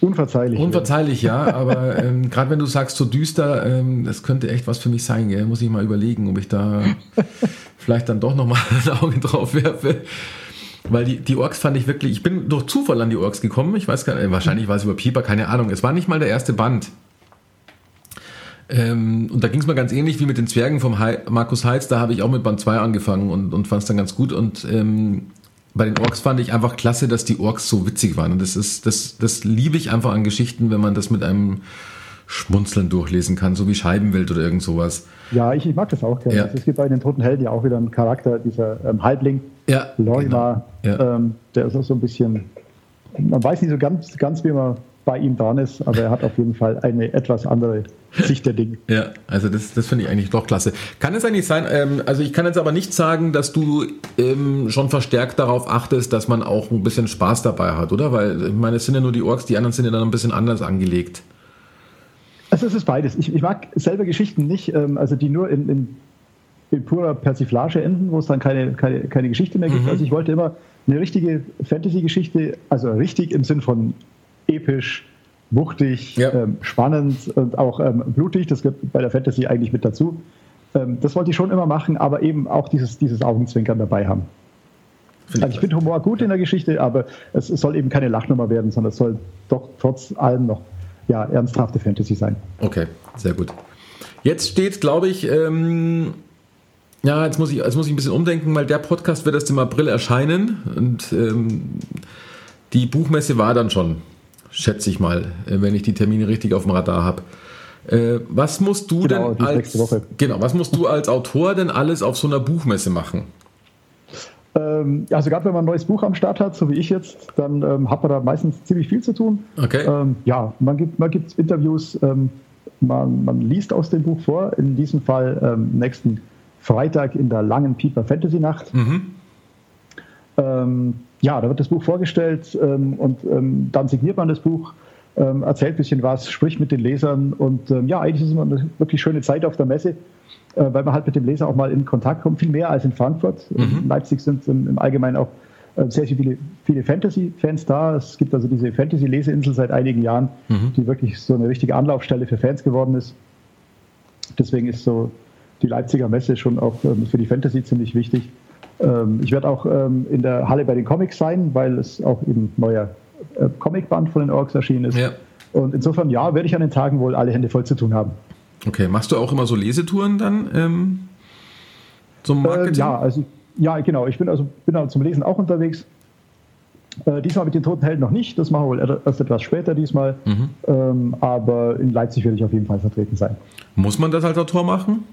Unverzeihlich. Unverzeihlich, ja, aber ähm, gerade wenn du sagst, so düster, ähm, das könnte echt was für mich sein, gell? muss ich mal überlegen, ob ich da vielleicht dann doch nochmal ein Auge drauf werfe. Weil die, die Orks fand ich wirklich, ich bin durch Zufall an die Orks gekommen, ich weiß gar nicht, wahrscheinlich war es über Pieper, keine Ahnung. Es war nicht mal der erste Band. Ähm, und da ging es mir ganz ähnlich wie mit den Zwergen vom He Markus Heitz. Da habe ich auch mit Band 2 angefangen und, und fand es dann ganz gut. Und ähm, bei den Orks fand ich einfach klasse, dass die Orks so witzig waren. Und das ist, das, das liebe ich einfach an Geschichten, wenn man das mit einem Schmunzeln durchlesen kann, so wie Scheibenwelt oder irgend sowas. Ja, ich, ich mag das auch gerne. Ja. Also es gibt bei den Toten Helden ja auch wieder einen Charakter, dieser ähm, Halbling, ja, Lorima, genau. ja. ähm, der ist auch so ein bisschen, man weiß nicht so ganz, ganz wie man bei ihm dran ist, aber er hat auf jeden Fall eine etwas andere Sicht der Dinge. Ja, also das, das finde ich eigentlich doch klasse. Kann es eigentlich sein, ähm, also ich kann jetzt aber nicht sagen, dass du ähm, schon verstärkt darauf achtest, dass man auch ein bisschen Spaß dabei hat, oder? Weil ich meine, es sind ja nur die Orks, die anderen sind ja dann ein bisschen anders angelegt. Also es ist beides. Ich, ich mag selber Geschichten nicht, ähm, also die nur in, in, in, purer Persiflage enden, wo es dann keine, keine, keine Geschichte mehr gibt. Mhm. Also ich wollte immer eine richtige Fantasy-Geschichte, also richtig im Sinn von episch, wuchtig, ja. ähm, spannend und auch ähm, blutig. Das gehört bei der Fantasy eigentlich mit dazu. Ähm, das wollte ich schon immer machen, aber eben auch dieses, dieses Augenzwinkern dabei haben. also ich finde Humor gut in der Geschichte, aber es, es, soll eben keine Lachnummer werden, sondern es soll doch trotz allem noch ja, ernsthafte Fantasy sein. Okay, sehr gut. Jetzt steht, glaube ich, ähm, ja, jetzt muss, ich, jetzt muss ich ein bisschen umdenken, weil der Podcast wird erst im April erscheinen und ähm, die Buchmesse war dann schon, schätze ich mal, äh, wenn ich die Termine richtig auf dem Radar habe. Äh, was musst du Genau, denn als genau, was musst du als Autor denn alles auf so einer Buchmesse machen? Ähm, also gerade wenn man ein neues Buch am Start hat, so wie ich jetzt, dann ähm, hat man da meistens ziemlich viel zu tun. Okay. Ähm, ja, man gibt, man gibt Interviews, ähm, man, man liest aus dem Buch vor. In diesem Fall ähm, nächsten Freitag in der langen Pieper Fantasy Nacht. Mhm. Ja, da wird das Buch vorgestellt ähm, und ähm, dann signiert man das Buch, ähm, erzählt ein bisschen was, spricht mit den Lesern und ähm, ja, eigentlich ist es immer eine wirklich schöne Zeit auf der Messe, äh, weil man halt mit dem Leser auch mal in Kontakt kommt, viel mehr als in Frankfurt. In Leipzig sind im, Allgemeinen auch äh, sehr, sehr viele, viele Fantasy-Fans da. Es gibt also diese Fantasy-Leseinsel seit einigen Jahren, die wirklich so eine richtige Anlaufstelle für Fans geworden ist. Deswegen ist so die Leipziger Messe schon auch ähm, für die Fantasy ziemlich wichtig. Ähm, ich werde auch ähm, in der Halle bei den Comics sein, weil es auch eben neuer äh, Comicband von den Orks erschienen ist. Ja. Und insofern, ja, werde ich an den Tagen wohl alle Hände voll zu tun haben. Okay, machst du auch immer so Lesetouren dann ähm, zum Äh, Marketing? ja, also ja, genau. Ich bin also bin also zum Lesen auch unterwegs. Äh, diesmal mit den Toten Helden noch nicht. Das machen wir wohl erst etwas später diesmal. Mhm. Ähm, aber in Leipzig werde ich auf jeden Fall vertreten sein. Muss man das als Autor machen?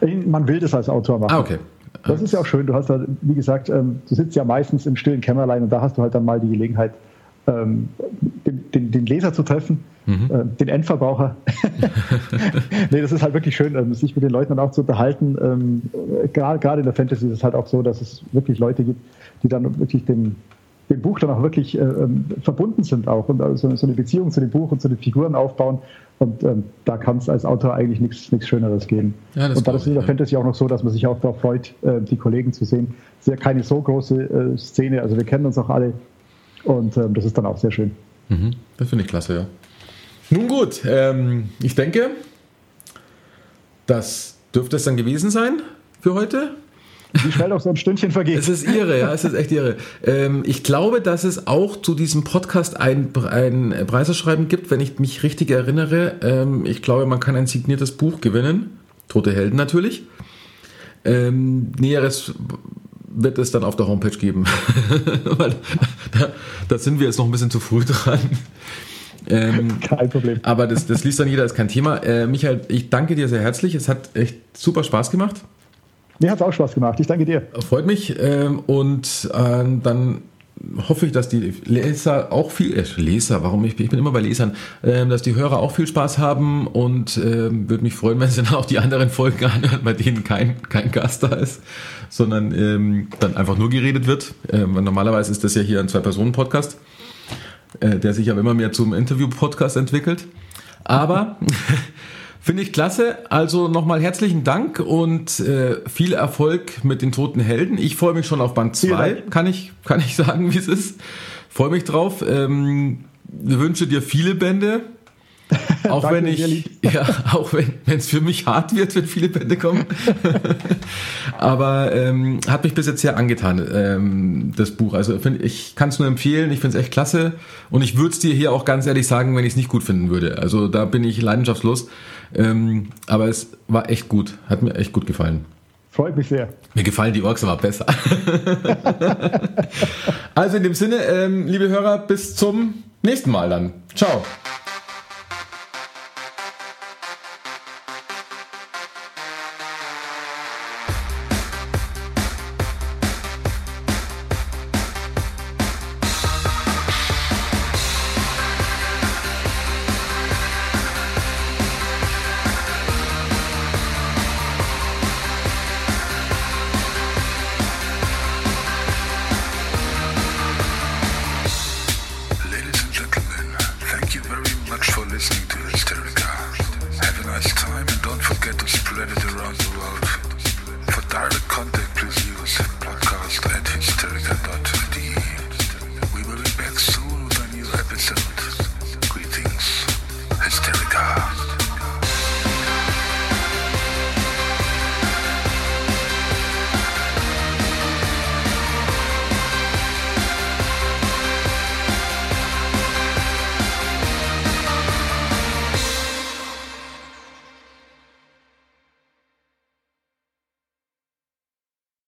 Äh, Man will das als Autor machen. Ah, okay. Das ist ja auch schön. Du hast halt, wie gesagt, ähm, du sitzt ja meistens im stillen Kämmerlein und da hast du halt dann mal die Gelegenheit, ähm, den, den, den Leser zu treffen, äh, den Endverbraucher. nee, das ist halt wirklich schön, ähm, sich mit den Leuten dann auch zu unterhalten. Gerade gerade in der Fantasy ist es halt auch so, dass es wirklich Leute gibt, die dann wirklich dem, dem Buch dann auch wirklich äh, ähm, verbunden sind auch und also so eine Beziehung zu dem Buch und zu den Figuren aufbauen. Und ähm, da kann es als Autor eigentlich nichts Schöneres geben. Ja, das und dann ist es in der ja. Fantasy auch noch so, dass man sich auch darauf freut, äh, die Kollegen zu sehen. Es ist ja keine so große äh, Szene, also wir kennen uns auch alle. Und ähm, das ist dann auch sehr schön. Mhm, das finde ich klasse, ja. Nun gut, ähm, ich denke, das dürfte es dann gewesen sein für heute. Wie schnell auch so ein Stündchen vergeht. Es ist irre, ja, es ist echt irre. Ähm, ich glaube, dass es auch zu diesem Podcast ein, ein Preiserschreiben gibt, wenn ich mich richtig erinnere. Ähm, ich glaube, man kann ein signiertes Buch gewinnen. Tote Helden natürlich. Ähm, Näheres wird es dann auf der Homepage geben. Da, da sind wir jetzt noch ein bisschen zu früh dran. Ähm, Kein Problem. aber das, das liest dann jeder, ist kein Thema. Äh, Michael, ich danke dir sehr herzlich. Es hat echt super Spaß gemacht. Mir hat es auch Spaß gemacht. Ich danke dir. Freut mich. Ähm, und äh, dann hoffe ich, dass die Leser auch viel, äh, Leser, warum ich, ich bin immer bei Lesern, ähm, dass die Hörer auch viel Spaß haben und ähm, würde mich freuen, wenn sie dann auch die anderen Folgen anhören, bei denen kein, kein Gast da ist, sondern ähm, dann einfach nur geredet wird. Ähm, normalerweise ist das ja hier ein Zwei-Personen-Podcast, äh, der sich aber immer mehr zum Interview-Podcast entwickelt. Aber Finde ich klasse. Also nochmal herzlichen Dank und äh, viel Erfolg mit den toten Helden. Ich freue mich schon auf Band Vielen 2, Dank. kann ich, kann ich sagen, wie es ist. Freue mich drauf. Ähm, wünsche dir viele Bände. Auch Danke, wenn ich, ja, auch wenn es für mich hart wird, wenn viele Bände kommen. Aber ähm, hat mich bis jetzt sehr angetan, ähm, das Buch. Also find, ich kann es nur empfehlen, ich finde es echt klasse. Und ich würde es dir hier auch ganz ehrlich sagen, wenn ich es nicht gut finden würde. Also da bin ich leidenschaftslos. Ähm, aber es war echt gut, hat mir echt gut gefallen. Freut mich sehr. Mir gefallen die Orks aber besser. also in dem Sinne, ähm, liebe Hörer, bis zum nächsten Mal dann. Ciao.